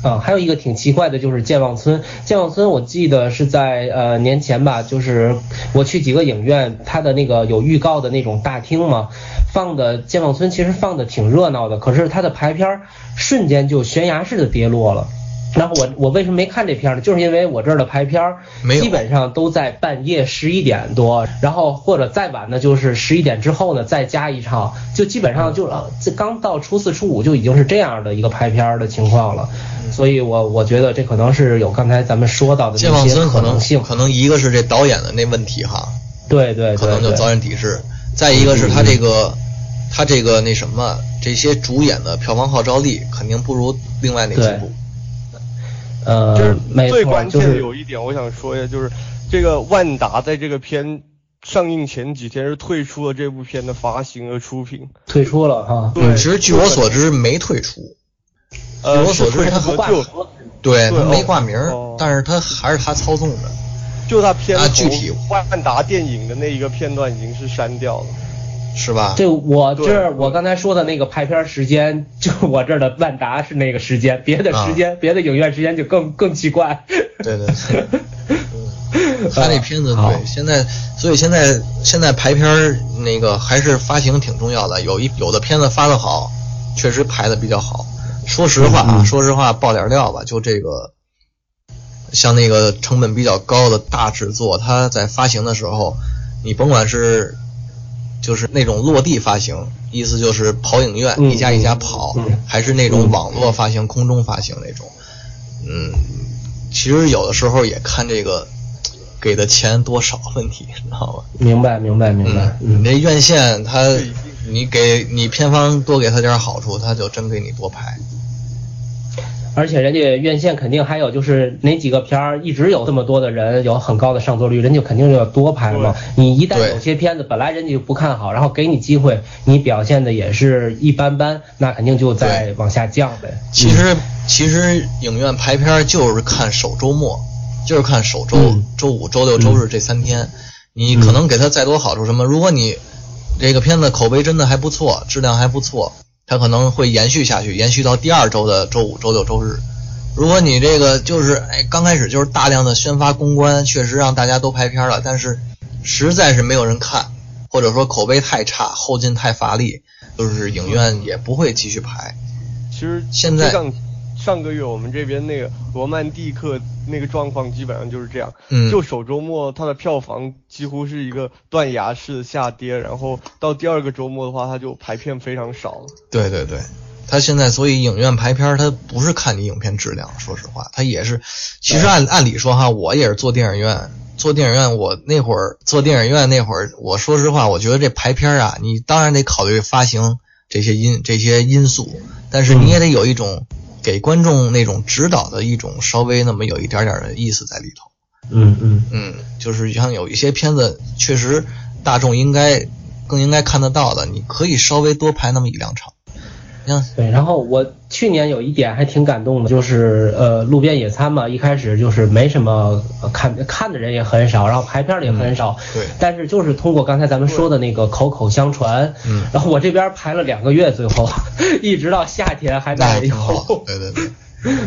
啊，还有一个挺奇怪的，就是健忘村。健忘村，我记得是在呃年前吧，就是我去几个影院，它的那个有预告的那种大厅嘛，放的健忘村其实放的挺热闹的，可是它的排片瞬间就悬崖式的跌落了。然后我我为什么没看这片呢？就是因为我这儿的排片儿基本上都在半夜十一点多，然后或者再晚呢就是十一点之后呢再加一场，就基本上就这刚到初四初五就已经是这样的一个排片的情况了。所以我我觉得这可能是有刚才咱们说到的这些可能性。可能一个是这导演的那问题哈，对对，可能就导演抵制。再一个是他这个他这个那什么这些主演的票房号召力肯定不如另外那几部。呃，就是最关键的有一点，我想说一下，就是这个万达在这个片上映前几天是退出了这部片的发行和出品，退出了哈。对，其实据我所知没退出。据我所知，他不挂对他没挂名，但是他还是他操纵的。就他片具体万达电影的那一个片段已经是删掉了。是吧？这我这我刚才说的那个排片时间，就我这儿的万达是那个时间，别的时间，别的影院时间就更更奇怪。对对对，他那片子对，现在所以现在现在排片那个还是发行挺重要的，有一有的片子发的好，确实排的比较好。说实话啊，说实话爆点料吧，就这个像那个成本比较高的大制作，它在发行的时候，你甭管是。就是那种落地发行，意思就是跑影院一家一家跑，还是那种网络发行、空中发行那种。嗯，其实有的时候也看这个给的钱多少问题，知道吗？明白，明白，明白。你那院线他，你给你片方多给他点好处，他就真给你多拍。而且人家院线肯定还有就是哪几个片儿一直有这么多的人有很高的上座率，人家肯定就要多拍嘛。你一旦有些片子本来人家就不看好，然后给你机会，你表现的也是一般般，那肯定就在往下降呗。其实其实影院排片就是看首周末，就是看首周周五、周六、周日这三天。你可能给他再多好处什么，如果你这个片子口碑真的还不错，质量还不错。它可能会延续下去，延续到第二周的周五、周六、周日。如果你这个就是哎，刚开始就是大量的宣发公关，确实让大家都拍片了，但是实在是没有人看，或者说口碑太差，后劲太乏力，就是影院也不会继续排。其实现在。上个月我们这边那个罗曼蒂克那个状况基本上就是这样，嗯，就首周末它的票房几乎是一个断崖式的下跌，然后到第二个周末的话，它就排片非常少了。对对对，它现在所以影院排片它不是看你影片质量，说实话，它也是，其实按按理说哈，我也是做电影院，做电影院我那会儿做电影院那会儿，我说实话，我觉得这排片啊，你当然得考虑发行这些因这些因素，但是你也得有一种。给观众那种指导的一种稍微那么有一点点的意思在里头，嗯嗯嗯，就是像有一些片子确实大众应该更应该看得到的，你可以稍微多拍那么一两场。对，然后我去年有一点还挺感动的，就是呃路边野餐嘛，一开始就是没什么看看的人也很少，然后排片也很少，对，但是就是通过刚才咱们说的那个口口相传，嗯，然后我这边排了两个月，最后 一直到夏天还在有，对对对，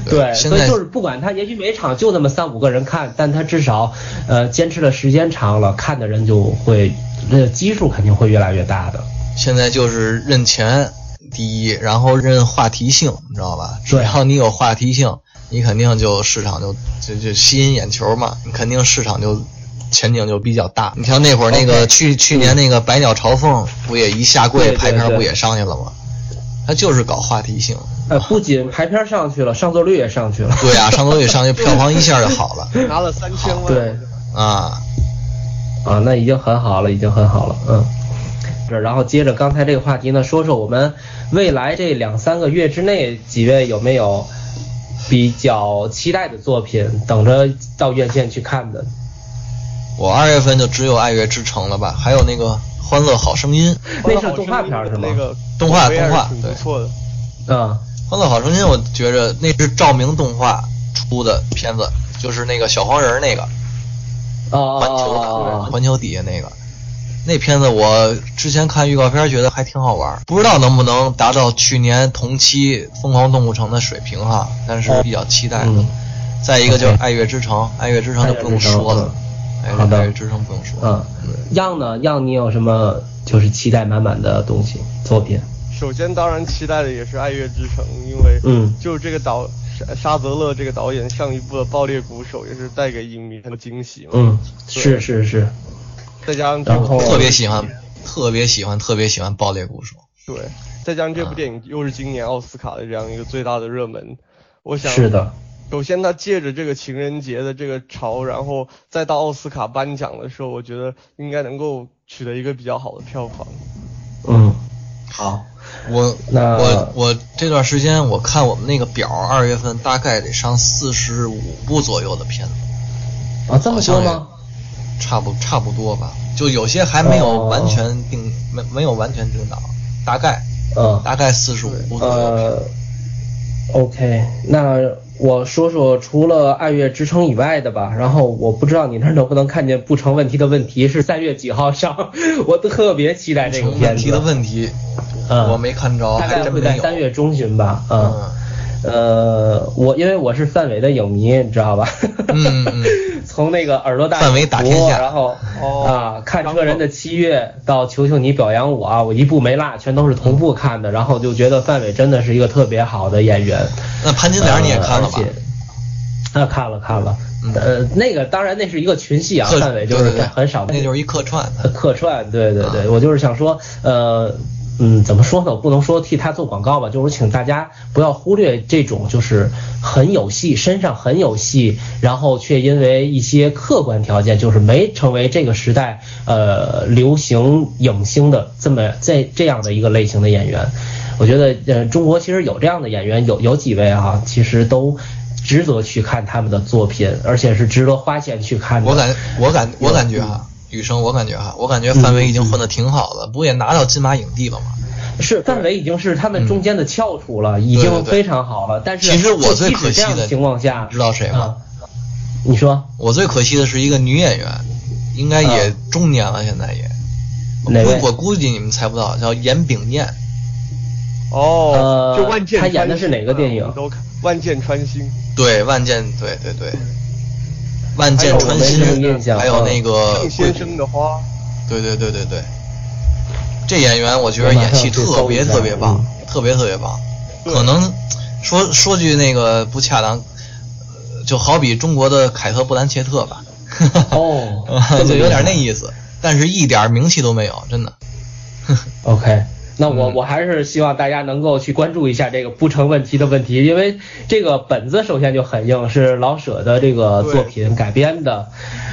对，所以就是不管他也许每场就那么三五个人看，但他至少呃坚持的时间长了，看的人就会那基数肯定会越来越大的。现在就是认钱。第一，然后认话题性，你知道吧？只要你有话题性，你肯定就市场就就就吸引眼球嘛，你肯定市场就前景就比较大。你像那会儿那个去去年那个《百鸟朝凤》，不也一下跪排片不也上去了吗？他就是搞话题性。呃，不仅排片上去了，上座率也上去了。对啊，上座率上去，票房一下就好了，拿了三千万。对啊啊，那已经很好了，已经很好了，嗯。然后接着刚才这个话题呢，说说我们未来这两三个月之内，几位有没有比较期待的作品，等着到院线去看的？我二月份就只有《爱乐之城》了吧，还有那个《欢乐好声音》，那是动画片是吗？那个动画动画对，不错的。嗯，《欢乐好声音》我觉着那是照明动画出的片子，就是那个小黄人那个，哦环球环球底下那个。那片子我之前看预告片觉得还挺好玩，不知道能不能达到去年同期《疯狂动物城》的水平哈，但是比较期待。再一个就是《爱乐之城》，《爱乐之城》就不用说了，好的，《爱乐之城》不用说。嗯，样呢？样你有什么就是期待满满的东西作品？首先，当然期待的也是《爱乐之城》，因为嗯，就是这个导沙沙泽勒这个导演上一部的《爆裂鼓手》也是带给影迷很多惊喜嘛。嗯，是是是。再加上然后特别喜欢，特别喜欢，特别喜欢《爆裂鼓手》。对，再加上这部电影又是今年奥斯卡的这样一个最大的热门，我想是的。首先，他借着这个情人节的这个潮，然后再到奥斯卡颁奖的时候，我觉得应该能够取得一个比较好的票房。嗯，好。我那我我这段时间我看我们那个表，二月份大概得上四十五部左右的片子。啊，这么多吗？差不差不多吧，就有些还没有完全定，没没有完全定档，大概，嗯，大概四十五部左右。呃，OK，那我说说除了《爱乐之城》以外的吧。然后我不知道你那能不能看见不成问题的问题是三月几号上？我特别期待这个片子。问题的问题，嗯，我没看着，大概会在三月中旬吧，嗯。呃，我因为我是范伟的影迷，你知道吧？嗯嗯。从那个耳朵大范伟打天下，然后啊，看车人的七月到求求你表扬我啊，我一部没落，全都是同步看的，然后就觉得范伟真的是一个特别好的演员。那潘金莲你也看了吧？那看了看了，呃，那个当然那是一个群戏啊，范伟就是很少，那就是一客串。客串，对对对，我就是想说，呃。嗯，怎么说呢？我不能说替他做广告吧，就是请大家不要忽略这种就是很有戏，身上很有戏，然后却因为一些客观条件就是没成为这个时代呃流行影星的这么这这样的一个类型的演员。我觉得呃中国其实有这样的演员，有有几位哈，其实都值得去看他们的作品，而且是值得花钱去看的。我感我感我感觉哈。雨生，我感觉哈，我感觉范伟已经混得挺好的，不也拿到金马影帝了吗？是，范伟已经是他们中间的翘楚了，已经非常好了。但是其实我最可惜的情况下，知道谁吗？你说，我最可惜的是一个女演员，应该也中年了，现在也。哪位？我估计你们猜不到，叫严炳彦。哦，就万箭。他演的是哪个电影？都看。万箭穿心。对，万箭，对对对。万箭穿心，还有那个先生的花，对对对对对，这演员我觉得演戏特别特别棒，特别特别棒。可能说说句那个不恰当，就好比中国的凯特布兰切特吧，哦，就有点那意思，但是一点名气都没有，真的。OK。那我我还是希望大家能够去关注一下这个不成问题的问题，因为这个本子首先就很硬，是老舍的这个作品改编的，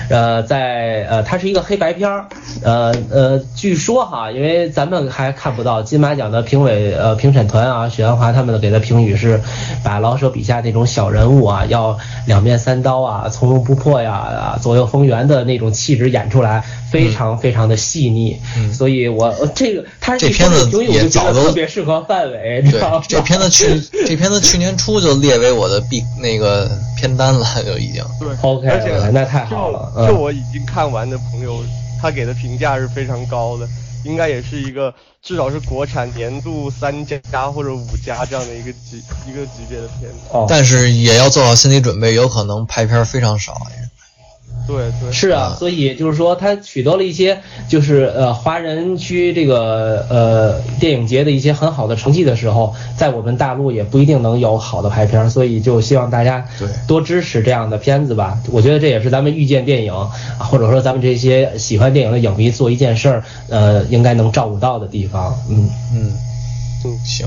呃，在呃它是一个黑白片儿，呃呃，据说哈，因为咱们还看不到金马奖的评委呃评审团啊，许鞍华他们给的评语是，把老舍笔下那种小人物啊，要两面三刀啊，从容不迫呀，左右逢源的那种气质演出来，非常非常的细腻，所以我这个他这片子。也早都特别适合范伟，对，这片子去 这片子去年初就列为我的必那个片单了，就已经。对，OK，而且那太好了。就我已经看完的朋友，他给的评价是非常高的，应该也是一个至少是国产年度三加或者五加这样的一个级一个级别的片子。哦。但是也要做好心理准备，有可能拍片非常少。对对是啊，所以就是说他取得了一些就是呃华人区这个呃电影节的一些很好的成绩的时候，在我们大陆也不一定能有好的排片，所以就希望大家多支持这样的片子吧。我觉得这也是咱们遇见电影，或者说咱们这些喜欢电影的影迷做一件事儿，呃，应该能照顾到的地方。嗯嗯嗯，行。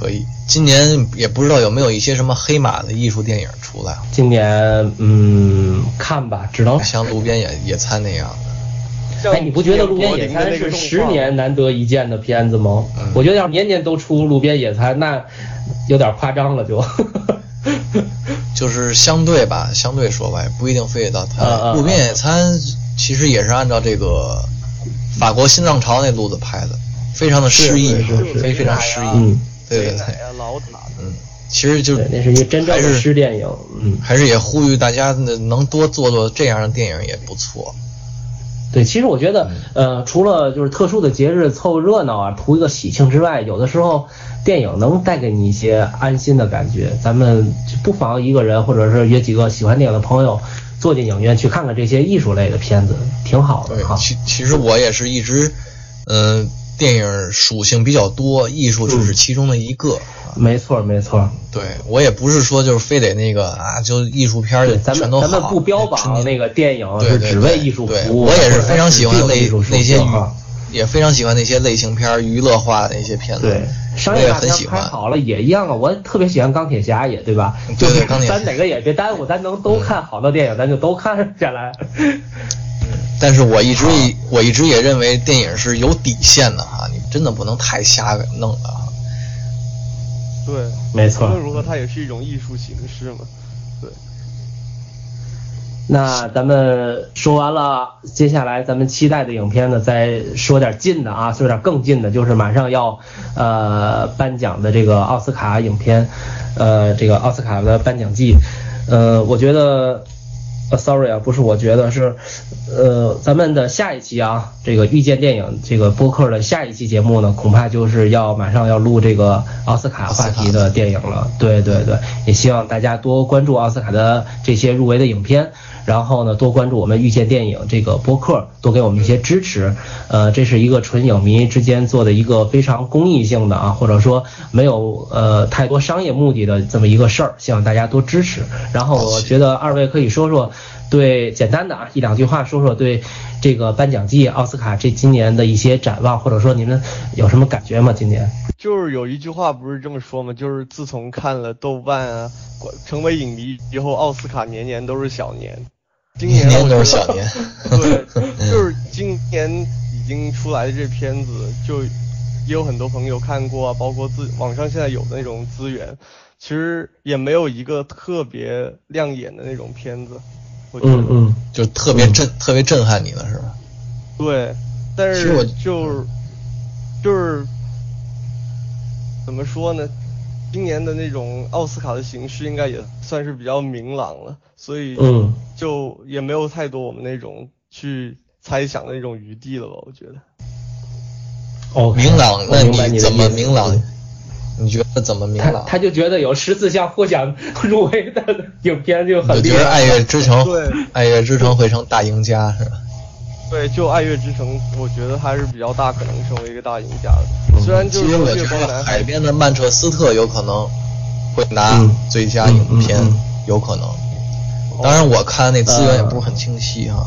可以，今年也不知道有没有一些什么黑马的艺术电影出来。今年，嗯，看吧，只能像路边野野餐那样的。哎，你不觉得路边野餐是十年难得一见的片子吗？我觉得要是年年都出路边野餐，那有点夸张了，就。就是相对吧，相对说吧，也不一定非得到它。路边野餐其实也是按照这个法国新浪潮那路子拍的，非常的诗意，非非常诗意。对对对，老塔，嗯，其实就那是一个真正的诗电影，嗯，还是也呼吁大家能多做做这样的电影也不错。对，其实我觉得，呃，除了就是特殊的节日凑热闹啊，图一个喜庆之外，有的时候电影能带给你一些安心的感觉。咱们不妨一个人，或者是约几个喜欢电影的朋友，坐进影院去看看这些艺术类的片子，挺好的。对，其其实我也是一直，嗯，电影属性比较多，艺术只是其中的一个。没错，没错。对我也不是说就是非得那个啊，就艺术片就全都好。咱们不标榜那个电影是只为艺术服务。我也是非常喜欢那那些，也非常喜欢那些类型片、娱乐化的那些片子。对，商业大片拍好了也一样啊。我特别喜欢钢铁侠，也对吧？对，钢铁。咱哪个也别耽误，咱能都看好的电影，咱就都看下来。但是我一直我一直也认为电影是有底线的真的不能太瞎弄了。对，没错。无论如何，它也是一种艺术形式嘛。对。那咱们说完了，接下来咱们期待的影片呢，再说点近的啊，说点更近的，就是马上要呃颁奖的这个奥斯卡影片，呃，这个奥斯卡的颁奖季，呃，我觉得。呃，sorry 啊，不是，我觉得是，呃，咱们的下一期啊，这个遇见电影这个播客的下一期节目呢，恐怕就是要马上要录这个奥斯卡话题的电影了。对对对，也希望大家多关注奥斯卡的这些入围的影片。然后呢，多关注我们遇见电影这个播客，多给我们一些支持。呃，这是一个纯影迷之间做的一个非常公益性的啊，或者说没有呃太多商业目的的这么一个事儿，希望大家多支持。然后我觉得二位可以说说，对简单的啊一两句话说说对这个颁奖季奥斯卡这今年的一些展望，或者说你们有什么感觉吗？今年就是有一句话不是这么说吗？就是自从看了豆瓣啊。成为影迷以后，奥斯卡年年都是小年，今年都是小年。对，就是今年已经出来的这片子，就也有很多朋友看过啊，包括自网上现在有的那种资源，其实也没有一个特别亮眼的那种片子。嗯嗯，就特别震，特别震撼你了，是吧？对，但是就是就是怎么说呢？今年的那种奥斯卡的形式应该也算是比较明朗了，所以就也没有太多我们那种去猜想的那种余地了吧？我觉得。哦，明朗？那你怎么明朗？你觉得怎么明朗？他就觉得有十四项获奖入围的影片就很。我觉得《爱乐之城》对，《爱乐之城》会成大赢家是吧？对，就《爱乐之城》，我觉得还是比较大可能成为一个大赢家的。虽然就是《月光男孩》海边的曼彻斯特有可能会拿最佳影片，有可能。当然，我看那资源也不是很清晰哈。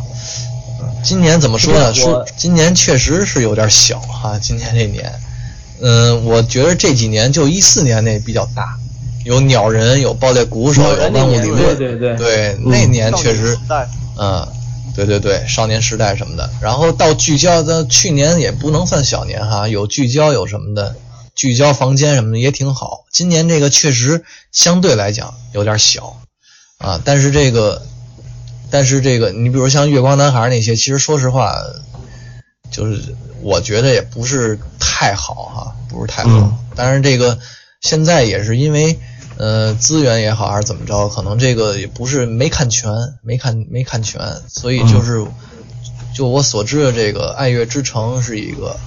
今年怎么说呢？说今年确实是有点小哈。今年这年，嗯，我觉得这几年就一四年那比较大，有鸟人，有爆裂鼓手，有万物理论，对对对，对那年确实，嗯。对对对，少年时代什么的，然后到聚焦的去年也不能算小年哈，有聚焦有什么的，聚焦房间什么的也挺好。今年这个确实相对来讲有点小啊，但是这个，但是这个，你比如像月光男孩那些，其实说实话，就是我觉得也不是太好哈，不是太好。当然这个现在也是因为。呃，资源也好还是怎么着，可能这个也不是没看全，没看没看全，所以就是，就我所知的这个《爱乐之城》是一个，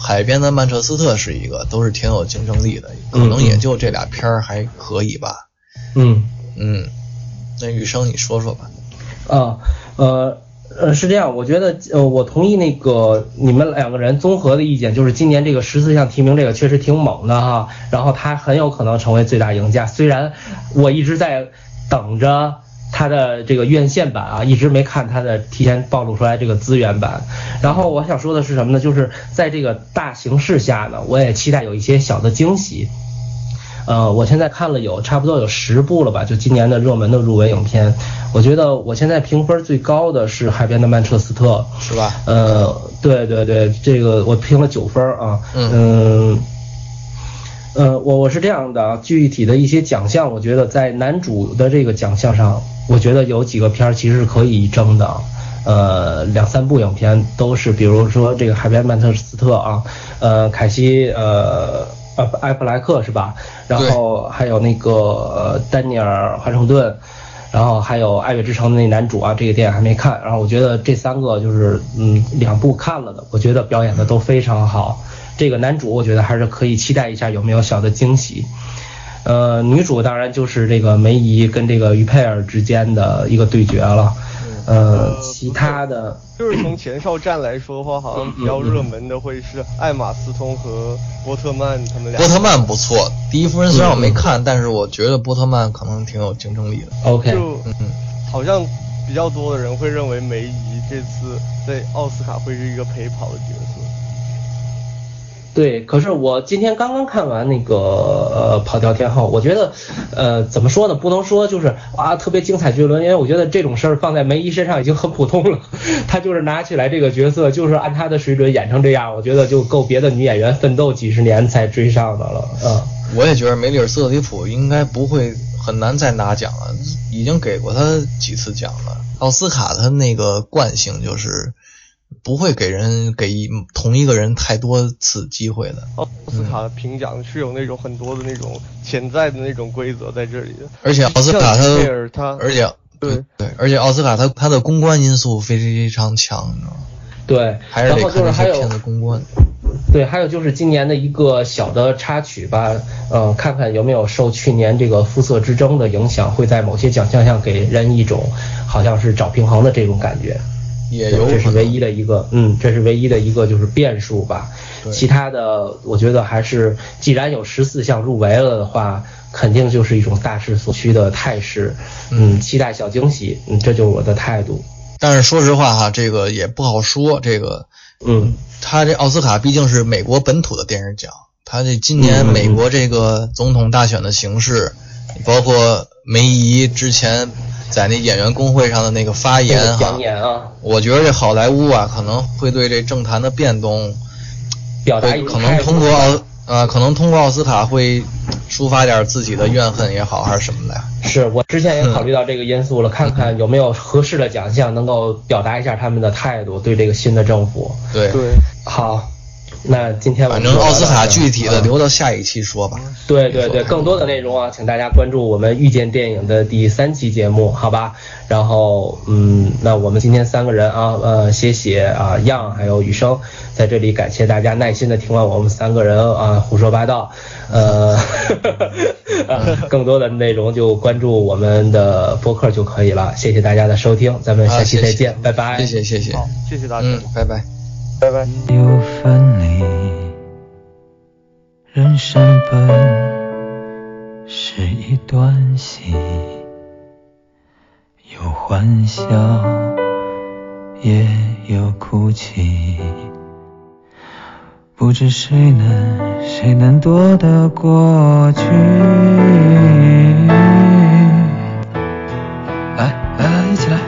《海边的曼彻斯特》是一个，都是挺有竞争力的，可能也就这俩片儿还可以吧。嗯嗯，那雨生你说说吧。啊呃。呃，是这样，我觉得，呃，我同意那个你们两个人综合的意见，就是今年这个十四项提名，这个确实挺猛的哈，然后他很有可能成为最大赢家。虽然我一直在等着他的这个院线版啊，一直没看他的提前暴露出来这个资源版。然后我想说的是什么呢？就是在这个大形势下呢，我也期待有一些小的惊喜。呃，我现在看了有差不多有十部了吧，就今年的热门的入围影片，我觉得我现在评分最高的是《海边的曼彻斯特》，是吧？呃，对对对，这个我评了九分啊。嗯。呃，我我是这样的啊，具体的一些奖项，我觉得在男主的这个奖项上，我觉得有几个片儿其实是可以争的。呃，两三部影片都是，比如说这个《海边曼彻斯特》啊，呃，凯西呃。呃，埃弗莱克是吧？然后还有那个丹尼尔·华盛顿，然后还有《爱乐之城》的那男主啊，这个电影还没看。然后我觉得这三个就是嗯两部看了的，我觉得表演的都非常好。这个男主我觉得还是可以期待一下有没有小的惊喜。呃，女主当然就是这个梅姨跟这个于佩尔之间的一个对决了。呃，其他的，就是从前哨战来说的话，好像比较热门的会是艾玛斯通和波特曼他们俩。波特曼不错，第一夫人虽然我没看，但是我觉得波特曼可能挺有竞争力的。OK，就嗯，好像比较多的人会认为梅姨这次在奥斯卡会是一个陪跑的角色。对，可是我今天刚刚看完那个呃《跑调天后》，我觉得，呃，怎么说呢？不能说就是啊特别精彩绝伦，因为我觉得这种事儿放在梅姨身上已经很普通了。她就是拿起来这个角色，就是按她的水准演成这样，我觉得就够别的女演员奋斗几十年才追上的了。嗯，我也觉得梅丽尔·斯特里普应该不会很难再拿奖了，已经给过她几次奖了。奥斯卡她那个惯性就是。不会给人给一同一个人太多次机会的。奥斯卡评奖是有那种很多的那种潜在的那种规则在这里的。而且奥斯卡他，而且对对，而且奥斯卡他他的公关因素非常强，你知道吗？对，还是得看这些片子公关。对，还有就是今年的一个小的插曲吧，嗯，看看有没有受去年这个肤色之争的影响，会在某些奖项上给人一种好像是找平衡的这种感觉。也有，这是唯一的一个，嗯，这是唯一的一个就是变数吧。其他的，我觉得还是，既然有十四项入围了的话，肯定就是一种大势所趋的态势。嗯，期待小惊喜，嗯，这就是我的态度。但是说实话哈，这个也不好说。这个，嗯，他这奥斯卡毕竟是美国本土的电影奖，他这今年美国这个总统大选的形势，包括梅姨之前。在那演员工会上的那个发言哈，我觉得这好莱坞啊可能会对这政坛的变动表达可能通过奥呃可能通过奥斯卡会抒发点自己的怨恨也好还是什么的。是我之前也考虑到这个因素了，看看有没有合适的奖项能够表达一下他们的态度对这个新的政府。对对，好。那今天反正奥斯卡具体的留到下一期说吧。对对对，更多的内容啊，请大家关注我们遇见电影的第三期节目，好吧？然后嗯，那我们今天三个人啊，呃，谢谢啊样还有雨生，在这里感谢大家耐心的听完我们三个人啊胡说八道，呃，更多的内容就关注我们的播客就可以了。谢谢大家的收听，咱们下期再见，拜拜。谢谢谢谢，好，谢谢大家，嗯，拜拜。有分离人生本是一段戏有欢笑也有哭泣。不知谁能谁能躲得过去？来来来一起来。